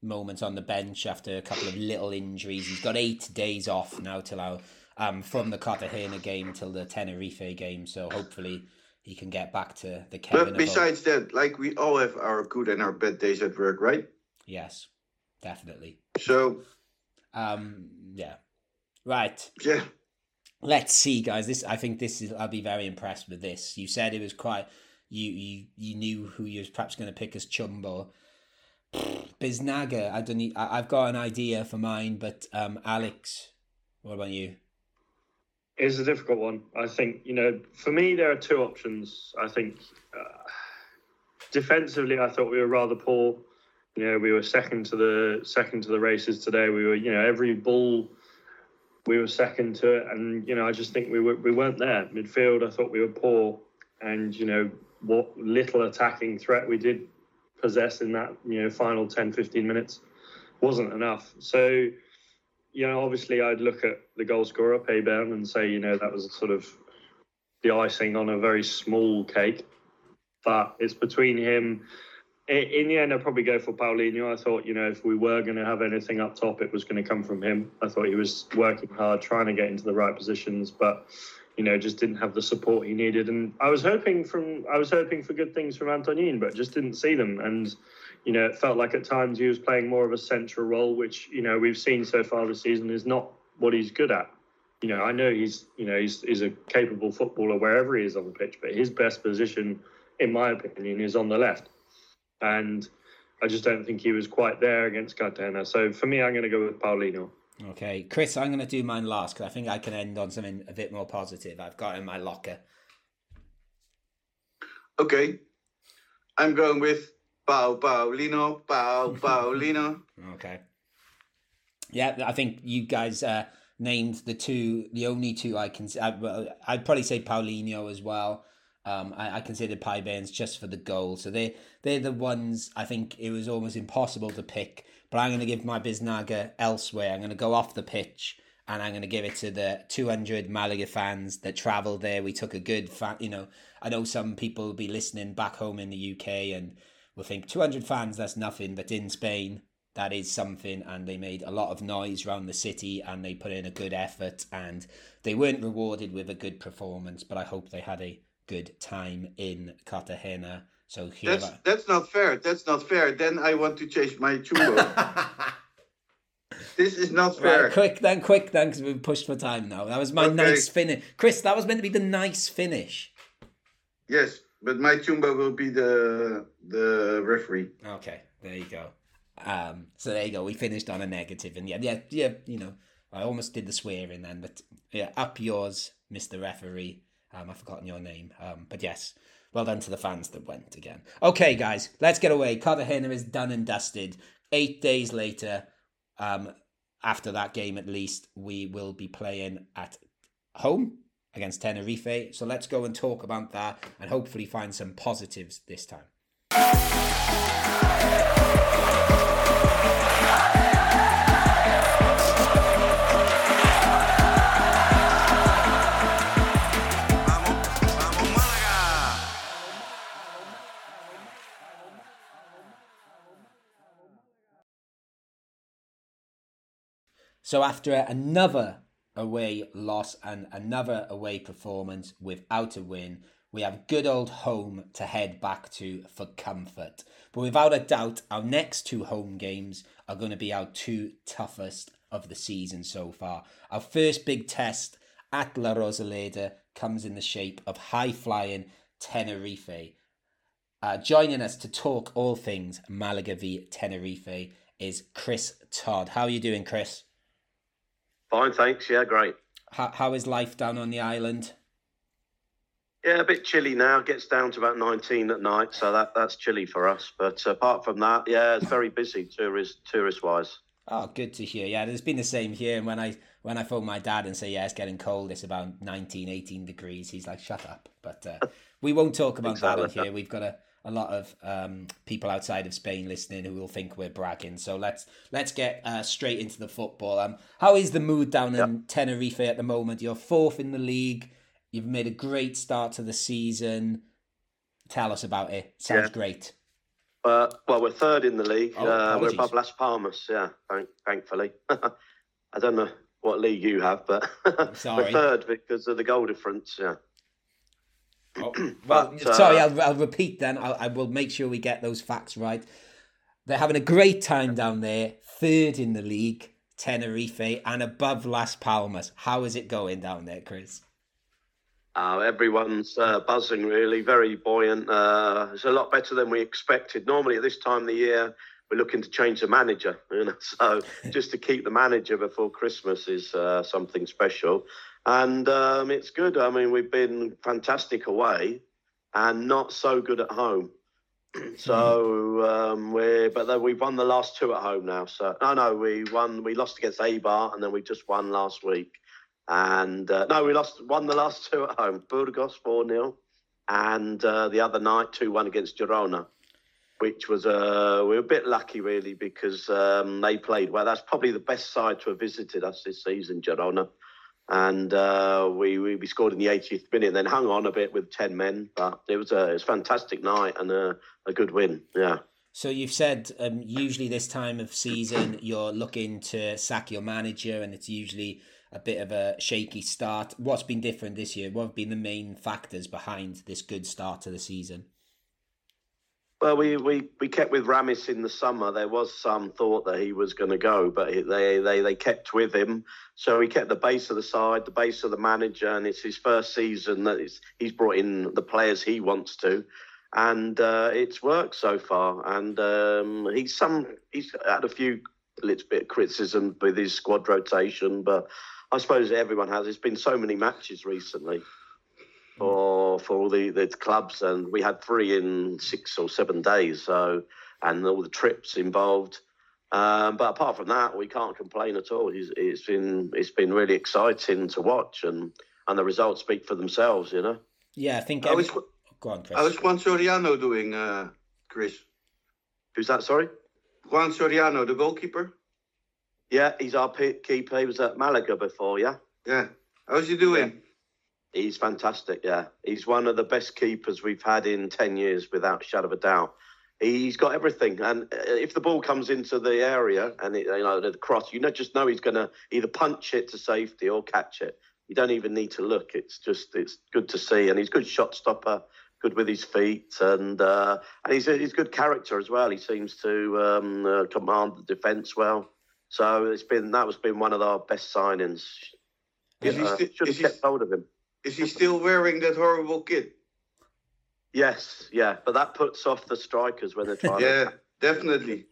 moments on the bench after a couple of little injuries. He's got eight days off now till our, um from the Cartagena game till the Tenerife game. So hopefully he can get back to the Kevin. But besides that, like we all have our good and our bad days at work, right? Yes, definitely. So, um, yeah, right. Yeah. Let's see, guys. This I think this is. I'll be very impressed with this. You said it was quite you you you knew who you was perhaps going to pick as Chumbo. *sighs* Biznaga, I don't need. I, have got an idea for mine, but um, Alex, what about you? It's a difficult one. I think you know, for me, there are two options. I think uh, defensively, I thought we were rather poor. You know, we were second to the second to the races today. We were, you know, every ball we were second to it, and you know, I just think we were we weren't there. Midfield. I thought we were poor, and you know, what little attacking threat we did possess in that you know final 10 15 minutes wasn't enough. So you know obviously i'd look at the goal scorer Peybernes and say you know that was sort of the icing on a very small cake. But it's between him in the end, I'd probably go for Paulino. I thought, you know, if we were going to have anything up top, it was going to come from him. I thought he was working hard, trying to get into the right positions, but you know, just didn't have the support he needed. And I was hoping from I was hoping for good things from Antonin, but just didn't see them. And you know, it felt like at times he was playing more of a central role, which you know we've seen so far this season is not what he's good at. You know, I know he's you know he's, he's a capable footballer wherever he is on the pitch, but his best position, in my opinion, is on the left. And I just don't think he was quite there against Cartagena. So for me, I'm going to go with Paulino. Okay, Chris, I'm going to do mine last because I think I can end on something a bit more positive. I've got in my locker. Okay. I'm going with Pau Paulino, Pau *laughs* Paulino. Okay. Yeah, I think you guys uh, named the two, the only two I can. I, well, I'd probably say Paulino as well. Um, I, I considered Peybernes just for the goal, so they they're the ones I think it was almost impossible to pick. But I'm going to give my Biznaga elsewhere. I'm going to go off the pitch and I'm going to give it to the 200 Malaga fans that travelled there. We took a good fan, you know. I know some people will be listening back home in the UK and will think 200 fans that's nothing, but in Spain that is something and they made a lot of noise around the city and they put in a good effort and they weren't rewarded with a good performance but i hope they had a good time in cartagena so here That's I- that's not fair. That's not fair. Then I want to change my chumbo. *laughs* this is not fair. right, quick then quick then because we've pushed for time now that was my Okay. nice finish chris that was meant to be the nice finish Yes, but my chumbo will be the the referee. okay there you go um so there you go we finished on a negative and yeah yeah yeah you know i almost did the swearing then but yeah up yours mr referee um i've forgotten your name. Um but yes well done to the fans that went again. Okay guys let's get away. Cartagena is done and dusted. Eight days later um after that game at least we will be playing at home against tenerife. So let's go and talk about that and hopefully find some positives this time So after another away loss and another away performance without a win, we have good old home to head back to for comfort. But without a doubt, our next two home games are going to be our two toughest of the season so far. Our first big test at La Rosaleda comes in the shape of high flying Tenerife. Uh, joining us to talk all things Malaga v Tenerife is Chris Todd. How are you doing, Chris? Fine, thanks. Yeah, great. How, how is life down on the island? Yeah, a bit chilly now. Gets down to about 19 at night, so that that's chilly for us. But apart from that, yeah, it's very busy tourist tourist wise. Oh, good to hear. Yeah, it's been the same here. And when I when I phone my dad and say, yeah, it's getting cold, it's about 19, 18 degrees, he's like, shut up. But uh, we won't talk about that in here. We've got a, a lot of um, people outside of Spain listening who will think we're bragging. So let's let's get uh, straight into the football. Um, how is the mood down in Tenerife at the moment? You're fourth in the league. You've made a great start to the season. Tell us about it. Sounds Yeah. great. Uh, well, we're third in the league. Oh, uh, we're above Las Palmas. Yeah, thank, thankfully. *laughs* I don't know what league you have, but *laughs* we're third because of the goal difference. Yeah. Oh, *clears throat* well, But, uh, sorry, I'll, I'll repeat then. I'll, I will make sure we get those facts right. They're having a great time down there, third in the league, Tenerife, and above Las Palmas. How is it going down there, Chris? Uh, everyone's uh, buzzing, really, very buoyant. Uh, it's a lot better than we expected. Normally, at this time of the year, we're looking to change the manager. *laughs* You know? So, *laughs* just to keep the manager before Christmas is uh, something special. And um, it's good. I mean, we've been fantastic away and not so good at home. *clears throat* so um, we're, but then we've won the last two at home now. So no, no, we won. We lost against Eibar, and then we just won last week. And uh, no, we lost won the last *laughs* two at home. Burgos four 0 and uh, the other night two one against Girona, which was uh, we were a bit lucky really because um, they played well. That's probably the best side to have visited us this season, Girona. And uh, we, we we scored in the 80th minute, and then hung on a bit with ten men. But it was a it was a fantastic night and a, a good win. Yeah. So you've said um, usually this time of season you're looking to sack your manager, and it's usually a bit of a shaky start. What's been different this year? What have been the main factors behind this good start to the season? Well, we, we, we kept with Ramis in the summer. There was some thought that he was going to go, but they, they they kept with him. So he kept the base of the side, the base of the manager, and it's his first season that he's brought in the players he wants to, and uh, it's worked so far. And um, he's some he's had a few little bit of criticism with his squad rotation, but I suppose everyone has. It's been so many matches recently for for all the, the clubs, and we had three in six or seven days. So, and all the trips involved. Um, but apart from that, we can't complain at all. It's, it's been it's been really exciting to watch, and and the results speak for themselves. You know. Yeah, I think. How Every... is, Go on, Chris. how is Juan Soriano doing, uh, Chris? Who's that? Sorry. Juan Soriano, the goalkeeper? Yeah, he's our pe- keeper. He was at Malaga before. Yeah. Yeah. How's he doing? He's fantastic. Yeah, he's one of the best keepers we've had in ten years, without a shadow of a doubt. He's got everything, and uh, if the ball comes into the area and it, you know the cross, you know just know he's going to either punch it to safety or catch it. You don't even need to look. It's just it's good to see, and he's a good shot stopper, good with his feet, and uh, and he's a, he's good character as well. He seems to um, uh, command the defence well. So it's been that was been one of our best signings. Is he Uh, sti- should have kept hold of him. Is he still wearing that horrible kit? Yes, yeah, but that puts off the strikers when they're trying. Yeah, to... definitely.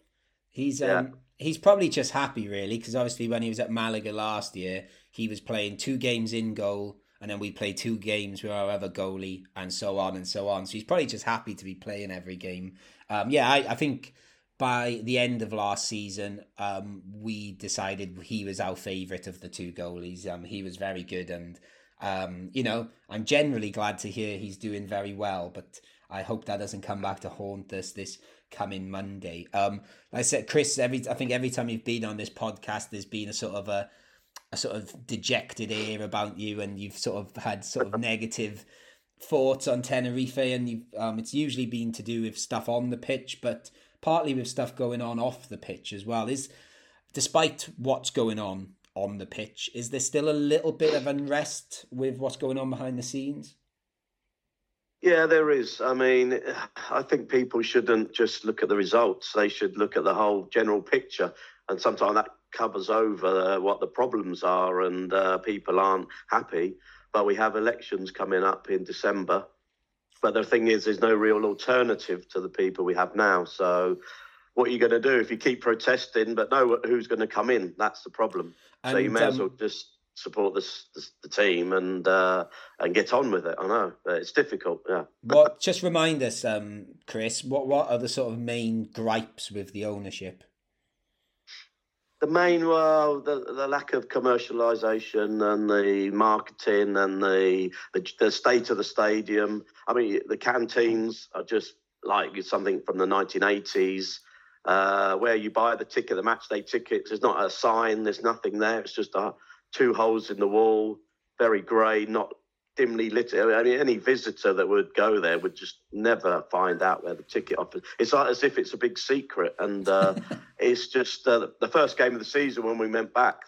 He's Yeah. um he's probably just happy really because obviously when he was at Malaga last year, he was playing two games in goal and then we played two games with our other goalie and so on and so on. So he's probably just happy to be playing every game. Um, yeah, I, I think by the end of last season, um, we decided he was our favourite of the two goalies. Um, he was very good and um, you know, I'm generally glad to hear he's doing very well, but I hope that doesn't come back to haunt us this coming Monday. Um, like I said, Chris, every I think every time you've been on this podcast, there's been a sort of a a sort of dejected air about you, and you've sort of had sort of negative thoughts on Tenerife, and you've um, it's usually been to do with stuff on the pitch, but partly with stuff going on off the pitch as well. Is despite what's going on on the pitch, is there still a little bit of unrest with what's going on behind the scenes? Yeah, there is. I mean, I think people shouldn't just look at the results. They should look at the whole general picture. And sometimes that covers over uh, what the problems are, and uh, people aren't happy. But we have elections coming up in December. But the thing is, there's no real alternative to the people we have now. So, what are you going to do if you keep protesting, but know who's going to come in? That's the problem. So you And, may as um, well just support this, this the team and uh, and get on with it. I know but it's difficult. Yeah. What just remind us, um, Chris, what what are the sort of main gripes with the ownership? The main, well, the, the lack of commercialisation and the marketing and the, the the state of the stadium. I mean, the canteens are just like something from the 1980s, uh, where you buy the ticket, the match day tickets. There's not a sign. There's nothing there. It's just uh two holes in the wall, very grey, not dimly lit. I mean, any visitor that would go there would just never find out where the ticket office. It's like as if it's a big secret, and uh, *laughs* it's just uh, the first game of the season when we went back.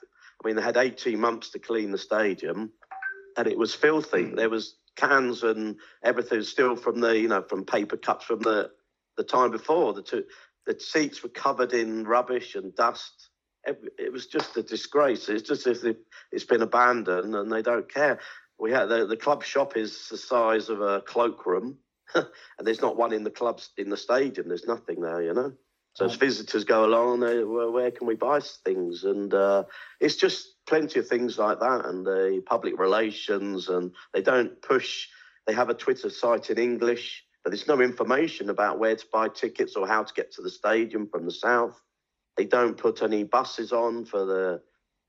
I mean, they had 18 months to clean the stadium, and it was filthy. There was cans and everything still from the you know from paper cups from the the time before. The two the seats were covered in rubbish and dust. It was just a disgrace. It's just as if it's been abandoned and they don't care. We had the, the club shop is the size of a cloakroom, *laughs* and there's not one in the clubs in the stadium. There's nothing there, you know. So as visitors go along, they well, where can we buy things? And uh, it's just plenty of things like that, and the public relations, and they don't push. They have a Twitter site in English, but there's no information about where to buy tickets or how to get to the stadium from the south. They don't put any buses on for the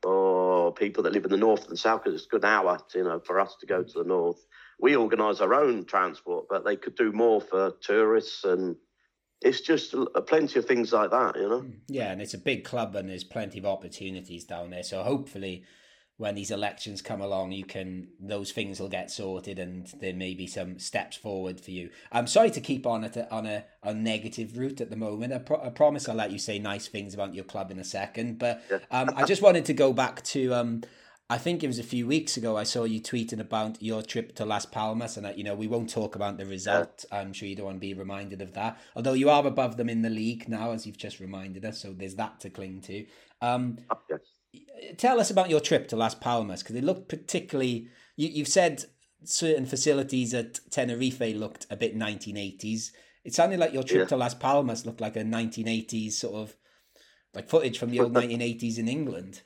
or people that live in the north and south because it's a good hour, you know, for us to go to the north. We organise our own transport, but they could do more for tourists, and it's just uh, plenty of things like that, you know. Mm, yeah, and it's a big club and there's plenty of opportunities down there. So hopefully when these elections come along you can those things will get sorted and there may be some steps forward for you. I'm sorry to keep on at a, on a, a negative route at the moment. I, pro- I promise I'll let you say nice things about your club in a second, but um, I just wanted to go back to um, I think it was a few weeks ago I saw you tweeting about your trip to Las Palmas and that you know we won't talk about the result. I'm sure you don't want to be reminded of that. Although you are above them in the league now as you've just reminded us, so there's that to cling to. Um, Yes. Tell us about your trip to Las Palmas because it looked particularly. You, you've said certain facilities at Tenerife looked a bit 1980s. It sounded like your trip Yeah. to Las Palmas looked like a 1980s sort of like footage from the old 1980s in England.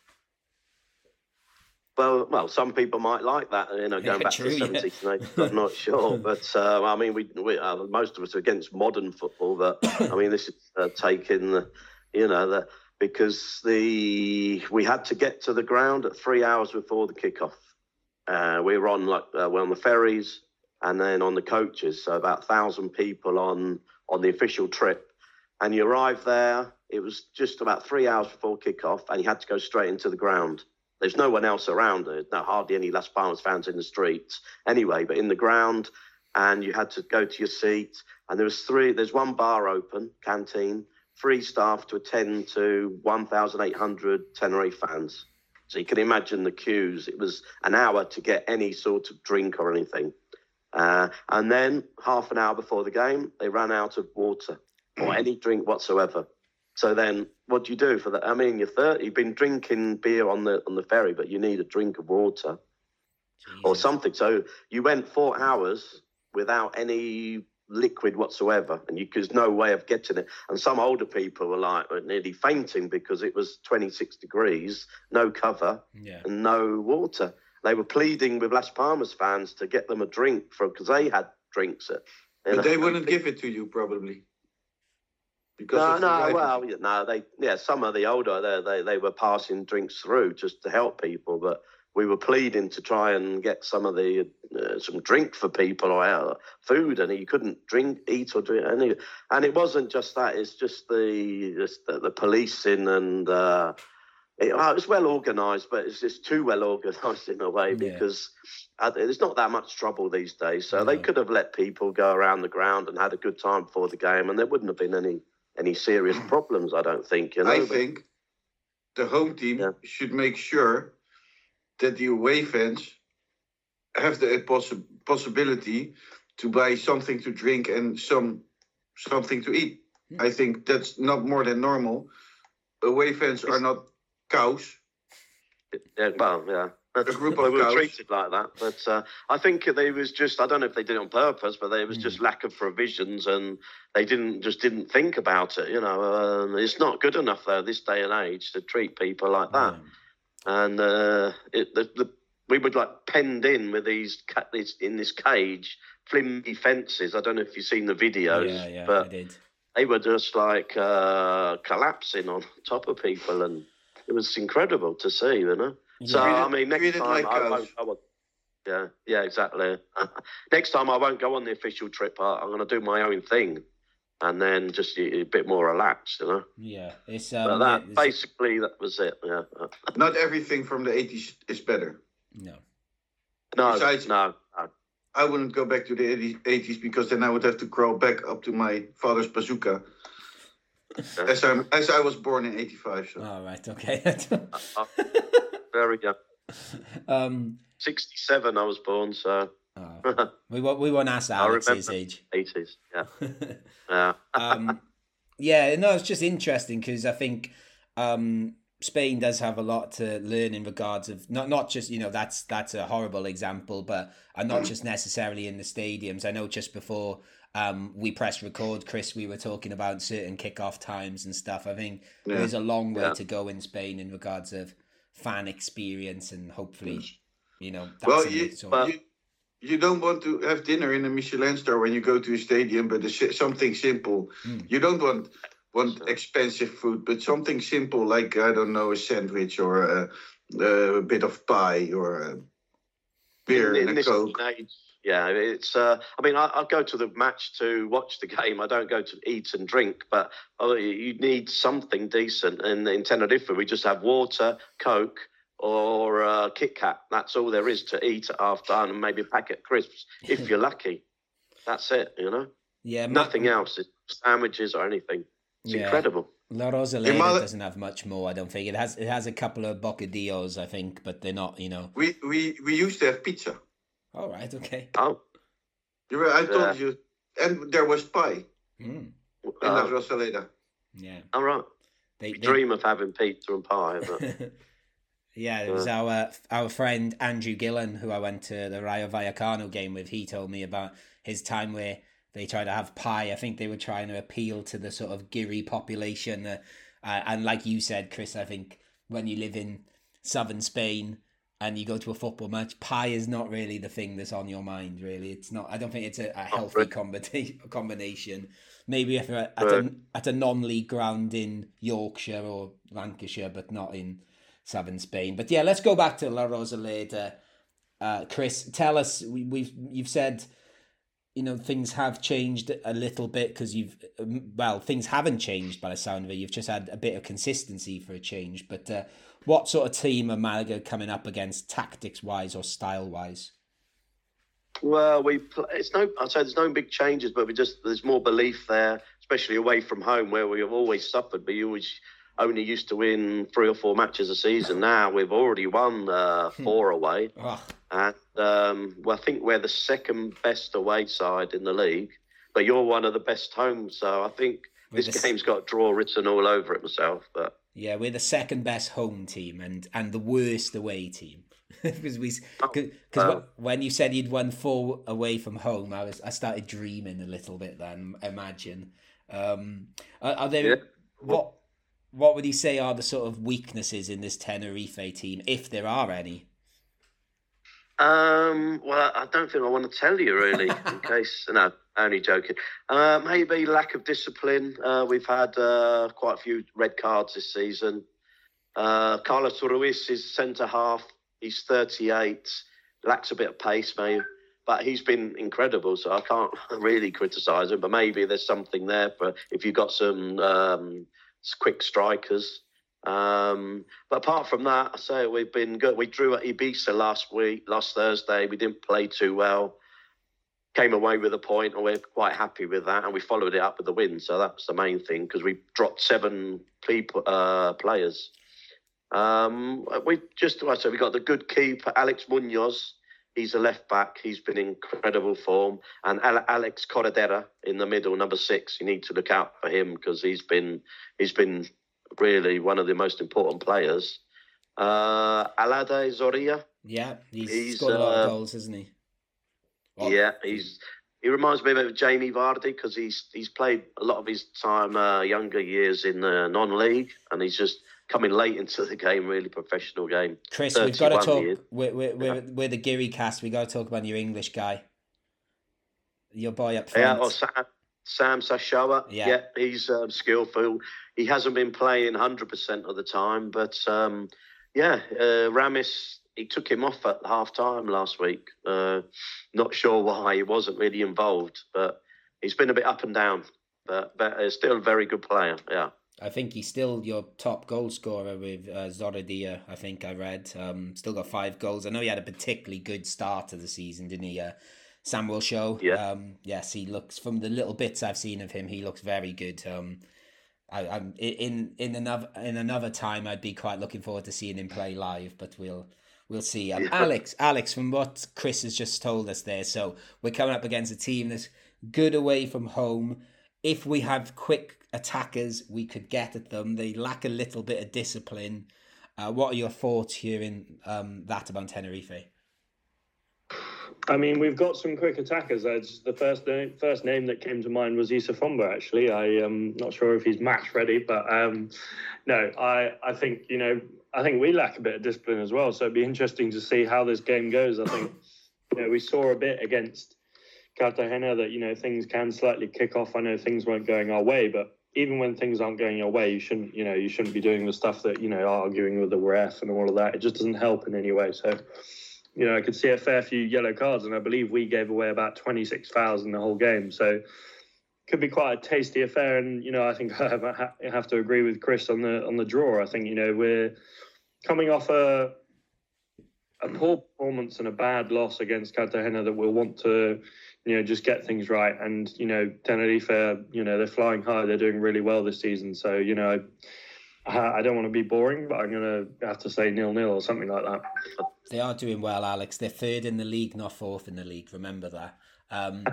Well, well, some people might like that, you know, *laughs* going Yeah, back true, to yeah. the 70s and 80s. I'm not *laughs* sure, but uh, I mean, we, we uh, most of us are against modern football. But I mean, this is uh, taking, the, you know, the, because the we had to get to the ground at three hours before the kickoff. Uh, we were on like uh, on the ferries and then on the coaches, so about thousand people on on the official trip. And you arrive there, it was just about three hours before kickoff, and you had to go straight into the ground. There's no one else around. There's no hardly any Las Palmas fans in the streets anyway, but in the ground, and you had to go to your seat. And there was three. There's one bar open, canteen, three staff to attend to 1,800 Tenerife fans. So you can imagine the queues. It was an hour to get any sort of drink or anything. Uh, and then half an hour before the game, they ran out of water or any drink whatsoever. So then, what do you do for that? I mean, you're 30, you've been drinking beer on the on the ferry, but you need a drink of water or something. So you went four hours without any liquid whatsoever, and you, there's no way of getting it. And some older people were like were nearly fainting because it was 26 degrees, no cover, Yeah. and no water. They were pleading with Las Palmas fans to get them a drink from because they had drinks. At, But know. they wouldn't give it to you probably. Because No, of the no, well, yeah, no, they, yeah, some of the older, they, they, they were passing drinks through just to help people, but we were pleading to try and get some of the, uh, some drink for people or uh, food, and he couldn't drink, eat or drink any, and it wasn't just that, it's just the, just the, the policing and, uh, it, well, it was well organised, but it's just too well organised in a way Yeah. because uh, there's not that much trouble these days. So they could have let people go around the ground and had a good time before the game, and there wouldn't have been any any serious *clears throat* problems. I don't think. You know, I but- think the home team Yeah. should make sure that the away fans have the possi- possibility to buy something to drink and some something to eat. Hmm. I think that's not more than normal. Away fans are not cows. Yeah, well, yeah. A group they of were cows. treated like that, but uh, I think they was just—I don't know if they did it on purpose, but there was Hmm. just lack of provisions, and they didn't just didn't think about it. You know, um, it's not good enough though this day and age to treat people like that. Yeah. And uh, it, the, the, we were like penned in with these, ca- this in this cage, flimsy fences. I don't know if you've seen the videos, yeah, yeah, I but did. they were just like uh, collapsing on *laughs* top of people, and it was incredible to see, you know. So Yeah. I mean, next time like I won't. I won't yeah, yeah, exactly. *laughs* next time I won't go on the official trip. I, I'm going to do my own thing, and then just a, a bit more relaxed, you know. Yeah, it's um, But that it's- basically that was it. Yeah. *laughs* Not everything from the 80s is better. no. No, Besides- no, no. I wouldn't go back to the 80s, 80s because then I would have to crawl back up to my father's bazooka. As I as I was born in '85, so All right, okay. *laughs* Very young. *laughs* um, 67 I was born, so oh, *laughs* we won't we won't ask I Alex's age. 80s. Yeah. *laughs* Yeah. *laughs* um, yeah, no, it's just interesting because I think um, Spain does have a lot to learn in regards of not not just you know that's that's a horrible example, but and not just necessarily in the stadiums. I know just before um, we pressed record, Chris, we were talking about certain kickoff times and stuff. I think Yeah. there's a long way Yeah. to go in Spain in regards of fan experience and hopefully you know that's well, you, but- you you don't want to have dinner in a Michelin star when you go to a stadium, but it's si- something simple. Mm. You don't want want Sure. expensive food, but something simple like I don't know a sandwich or a, a bit of pie or a beer in, in and a coke. day and age, yeah, it's. Uh, I mean, I, I go to the match to watch the game. I don't go to eat and drink, but oh, you- you need something decent. And in Tenerife, we just have water, Coke, or uh, Kit Kat. That's all there is to eat after, and maybe a packet of crisps if you're lucky. That's it, you know. yeah Ma- Nothing else. It's sandwiches or anything. It's Yeah. incredible. La Rosaleda mother- doesn't have much more. I don't think it has. It has a couple of bocadillos, I think, but they're not. You know. We we we used to have pizza. All right. Okay. Oh, You were, I told Yeah. you, and there was pie Mm, in La uh, Rosaleda. yeah. all right. They, We they- dream of having pizza and pie, but *laughs* yeah, it was our our friend Andrew Gillen who I went to the Rayo Vallecano game with. He told me about his time where they tried to have pie. I think they were trying to appeal to the sort of Giri population. Uh, Uh, and like you said, Chris, I think when you live in southern Spain and you go to a football match, pie is not really the thing that's on your mind. Really, it's not. I don't think it's a, a healthy combina- combination. Maybe if you're at, at, a, at a non-league ground in Yorkshire or Lancashire, but not in southern Spain. But yeah, let's go back to La Rosaleda. Uh, Chris, tell us. We, we've you've said, you know, things have changed a little bit because you've um, well, things haven't changed by the sound of it. You've just had a bit of consistency for a change. But uh, what sort of team are Malaga coming up against, tactics wise or style wise? Well, we it's no. I'd say there's no big changes, but we just there's more belief there, especially away from home where we have always suffered. But you always only used to win three or four matches a season. Now we've already won uh, four away, Oh, and um, well, I think we're the second best away side in the league. But you're one of the best home, so I think We're this the game's got draw written all over it myself. But yeah, we're the second best home team and and the worst away team. *laughs* Because we, because wow. when you said you'd won four away from home, I was I started dreaming a little bit. Then imagine, um, are, are there Yeah. what what would you say are the sort of weaknesses in this Tenerife team, if there are any? Um, well, I don't think I want to tell you really, in *laughs* case. No, only joking. Uh, maybe lack of discipline. Uh, we've had uh, quite a few red cards this season. Uh, Carlos Ruiz is centre half. He's 38. Lacks a bit of pace, maybe. But he's been incredible, so I can't *laughs* really criticise him. But maybe there's something there for if you've got some um, quick strikers. Um, but apart from that, I say we've been good. We drew at Ibiza last week, last Thursday. We didn't play too well. Came away with a point, and we're quite happy with that. And we followed it up with the win, so that's the main thing because we dropped seven people, uh, players. Um, we just, I said, we got the good keeper, Alex Munoz. He's a left back. He's been in incredible form, and Alex Corredera in the middle, number six. You need to look out for him because he's been he's been really one of the most important players. Uh, Elady Zorrilla, Yeah, he's, He's, scored a lot of uh, goals, isn't he? Well, yeah, he's he reminds me of Jamie Vardy because he's he's played a lot of his time uh, younger years in the non-league, and he's just coming late into the game, really professional game. Chris, we've got to talk. Years. We're, we're, we're, we're the Geary cast. We've got to talk about your English guy, your boy up Yeah, front. or Sam, Sam Shashoua. Yeah. Yeah, he's um, skillful. He hasn't been playing 100% of the time, but um, yeah, uh, Ramis, he took him off at half time last week. Uh, not sure why he wasn't really involved, but he's been a bit up and down, but, but uh, still a very good player. Yeah. I think he's still your top goal scorer with uh, Zorrilla. I think I read. Um, still got five goals. I know he had a particularly good start to the season, didn't he? Uh, Samuel Show. Yeah. Um, yes, he looks from the little bits I've seen of him. He looks very good. Um, I, I'm in in another in another time. I'd be quite looking forward to seeing him play live, but we'll we'll see. Um, Yeah. Alex, Alex, from what Chris has just told us there, so we're coming up against a team that's good away from home. If we have quick attackers, we could get at them. They lack a little bit of discipline. Uh, what are your thoughts hearing um, that about Tenerife? I mean, we've got some quick attackers. Just the first name, first name that came to mind was Issa Fomba. Actually, I am not sure if he's match ready, but um, no, I I think you know I think we lack a bit of discipline as well. So it'd be interesting to see how this game goes. I think you know we saw a bit against Cartagena that you know things can slightly kick off. I know things weren't going our way, but even when things aren't going your way, you shouldn't you know you shouldn't be doing the stuff that you know arguing with the ref and all of that. It just doesn't help in any way. So you know, I could see a fair few yellow cards, and I believe we gave away about 26 fouls in the whole game. So could be quite a tasty affair. And you know, I think *laughs* I have, to agree with Chris on the on the draw. I think you know we're coming off a a poor performance and a bad loss against Cartagena that we'll want to you know just get things right. And you know, Tenerife, you know, they're flying high. They're doing really well this season. So you know. I I don't want to be boring, but I'm going to have to say nil nil or something like that. They are doing well, Alex. They're third in the league, not fourth in the league. Remember that. Um,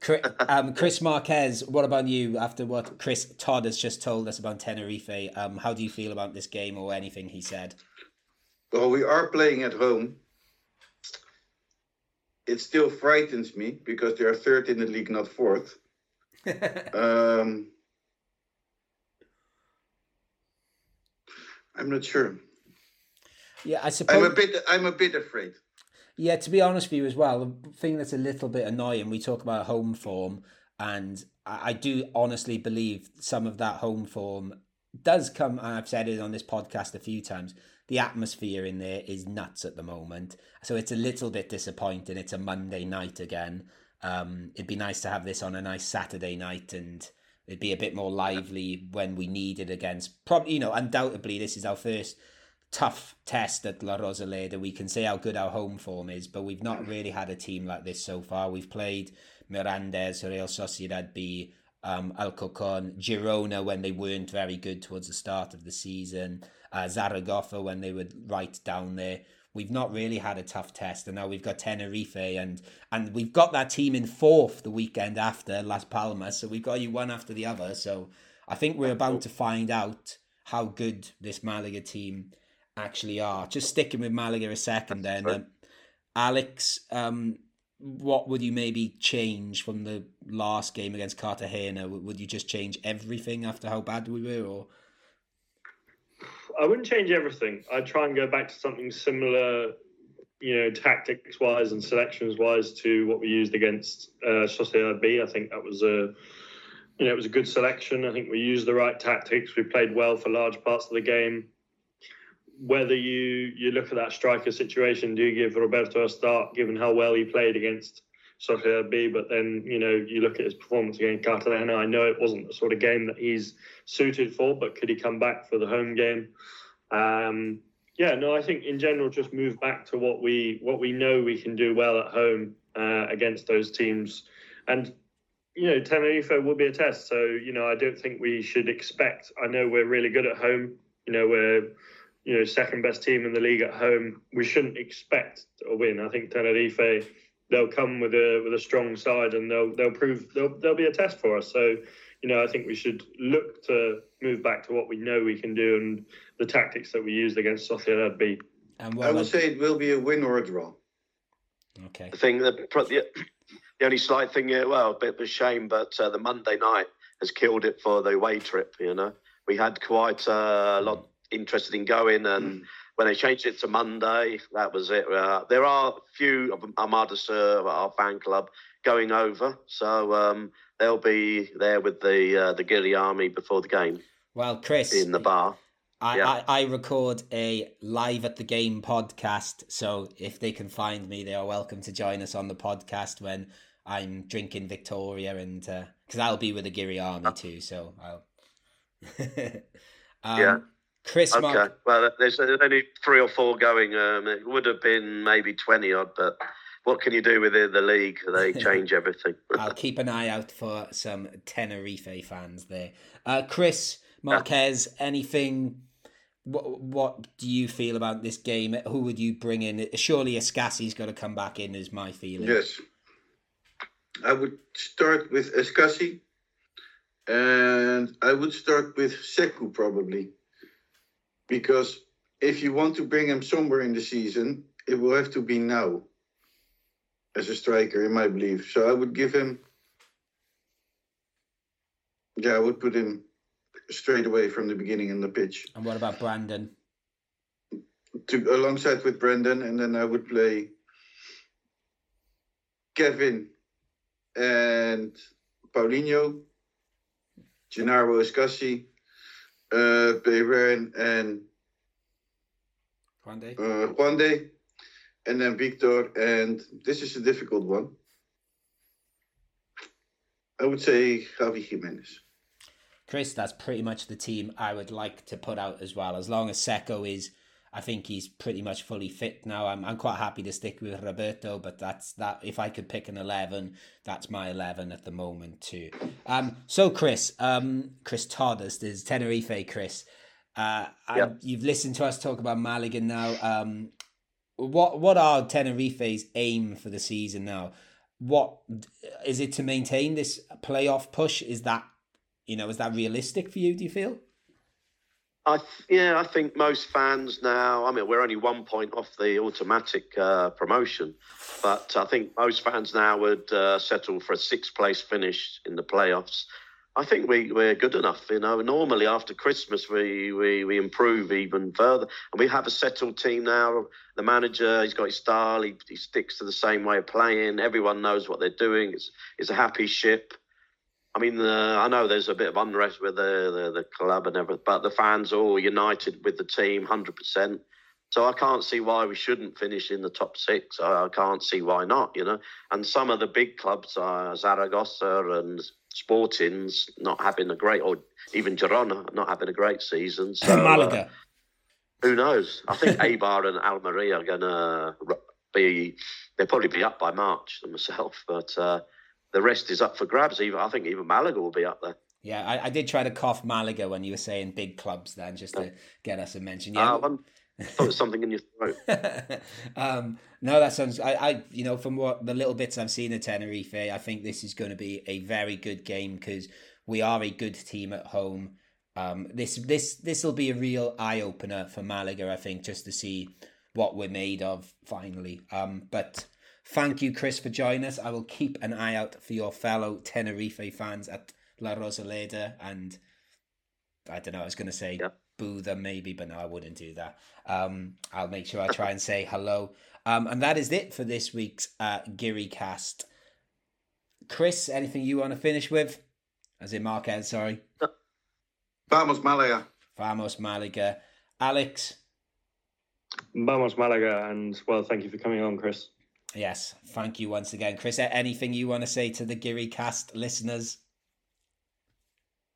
Chris, um, Chris Marquez, what about you? After what Chris Todd has just told us about Tenerife, um, how do you feel about this game or anything he said? Well, we are playing at home. It still frightens me because they are third in the league, not fourth. *laughs* Um, I'm not sure. Yeah, I suppose I'm a bit. I'm a bit afraid. Yeah, to be honest with you as well, the thing that's a little bit annoying, we talk about home form, and I, I do honestly believe some of that home form does come, and I've said it on this podcast a few times, the atmosphere in there is nuts at the moment. So it's a little bit disappointing. It's a Monday night again. Um, it'd be nice to have this on a nice Saturday night and it'd be a bit more lively when we need it against, probably, you know, undoubtedly this is our first tough test at La Rosaleda. We can say how good our home form is, but we've not really had a team like this so far. We've played Mirandes, Real Sociedad B, um, Alcorcon, Girona when they weren't very good towards the start of the season, uh, Zaragoza when they were right down there. We've not really had a tough test, and now we've got Tenerife, and and we've got that team in fourth the weekend after Las Palmas, so we've got you one after the other. So I think we're about to find out how good this Malaga team actually are. Just sticking with Malaga a second, then um, Alex, um, what would you maybe change from the last game against Cartagena? Would you just change everything after how bad we were, or I wouldn't change everything. I'd try and go back to something similar, you know, tactics wise and selections wise to what we used against uh, Sociedad B. I think that was a, you know, it was a good selection. I think we used the right tactics. We played well for large parts of the game. Whether you you look at that striker situation, do you give Roberto a start given how well he played against Sociedad B? But then you know you look at his performance against Cartagena. I know it wasn't the sort of game that he's suited for, but could he come back for the home game? Um, yeah, no, I think in general just move back to what we what we know we can do well at home uh, against those teams, and you know Tenerife will be a test. So you know I don't think we should expect. I know we're really good at home. You know we're you know second best team in the league at home. We shouldn't expect a win. I think Tenerife they'll come with a with a strong side and they'll they'll prove they'll they'll be a test for us. So you know I think we should look to move back to what we know we can do and the tactics that we used against Sociedad B. and I would say it will be a win or a draw. okay, The thing that pro- the, the only slight thing, yeah, well, a bit of a shame, but uh, the Monday night has killed it for the away trip. You know, we had quite uh, a lot interested in going, and when they changed it to Monday, that was it. Uh, there are a few of Armada Sur, our fan club, going over, so um, they'll be there with the uh, the Gilly Army before the game well, Chris, in the bar. I, Yeah. I, I record a live at the game podcast, so if they can find me, they are welcome to join us on the podcast when I'm drinking Victoria, and because I'll be with the Giri Army too, so I'll. *laughs* um, Yeah. Chris, Okay. Mark, Well, there's only three or four going. Um, it would have been maybe 20 odd, but what can you do within the league? They *laughs* change everything. I'll keep an eye out for some Tenerife fans there. Uh, Chris Marquez, anything? What, what do you feel about this game? Who would you bring in? Surely Escassi's got to come back in, is my feeling. Yes. I would start with Escassi. And I would start with Sekou probably. Because if you want to bring him somewhere in the season, it will have to be now. As a striker, in my belief. So I would give him. Yeah, I would put him straight away from the beginning in the pitch. And what about Brandon? to alongside with Brendan, and then I would play Kevin and Paulino, Genaro Escassi, uh, Beren and and Juande? uh, Juande, and then Victor. And this is a difficult one. I would say Javi Jimenez. Chris, that's pretty much the team I would like to put out as well. As long as Sekou is, I think he's pretty much fully fit now. I'm, I'm quite happy to stick with Roberto, but that's that. If I could pick an eleven, that's my eleven at the moment too. Um, so Chris, um, Chris Toddest is Tenerife. Chris, uh, and Yeah. you've listened to us talk about Malaga now. Um, what what are Tenerife's aim for the season now? What is it to maintain this playoff push? Is that you know, is that realistic for you? Do you feel? I th- yeah, I think most fans now. I mean, we're only one point off the automatic uh, promotion, but I think most fans now would uh, settle for a sixth place finish in the playoffs. I think we, we're good enough. You know, normally after Christmas we, we, we improve even further, and we have a settled team now. The manager, he's got his style. He, he sticks to the same way of playing. Everyone knows what they're doing. It's it's a happy ship. I mean, uh, I know there's a bit of unrest with the, the, the club and everything, but the fans are all united with the team, hundred percent. So I can't see why we shouldn't finish in the top six. I, I can't see why not. You know, and some of the big clubs, uh, Zaragoza and Sporting's not having a great, or even Girona not having a great season. So, *laughs* uh, Malaga. who knows? I think *laughs* Eibar and Almeria are going to be, they'll probably be up by March themselves, *laughs* but uh, the rest is up for grabs. Even I think even Malaga will be up there. Yeah, I, I did try to cough Malaga when you were saying big clubs then, just to get us a mention. Yeah. Uh, I thought was something in your throat. *laughs* um, no, that sounds. I, I, you know, from what the little bits I've seen of Tenerife, I think this is going to be a very good game because we are a good team at home. Um, this, this, this will be a real eye opener for Malaga, I think, just to see what we're made of finally. Um, but thank you, Chris, for joining us. I will keep an eye out for your fellow Tenerife fans at La Rosaleda and I don't know. I was going to say Yep. boo them maybe, but no, I wouldn't do that. Um, I'll make sure I try and say hello. Um, and that is it for this week's uh, Geary cast. Chris, anything you want to finish with? As in Marquez, sorry. Vamos Malaga. Vamos Malaga. Alex, Vamos Malaga, and well, thank you for coming on, Chris. Yes, thank you once again. Chris, anything you want to say to the Geary cast listeners?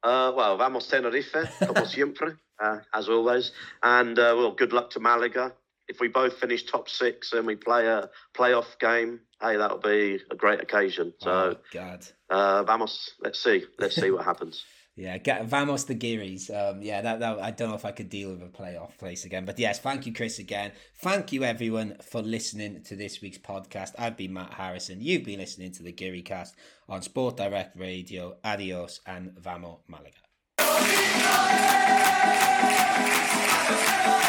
Uh, well, vamos Tenerife, como siempre, *laughs* uh, as always. And uh, well, good luck to Malaga. If we both finish top six and we play a playoff game, hey, that'll be a great occasion. So, oh, God. uh, vamos. Let's see. Let's see what happens. Yeah, vamos the Gearys. Um, yeah, that, that I don't know if I could deal with a playoff place again, but yes, thank you, Chris, again. Thank you, everyone, for listening to this week's podcast. I've been Matt Harrison. You've been listening to the Geary Cast on Sport Direct Radio. Adios and vamos Malaga. Malaga.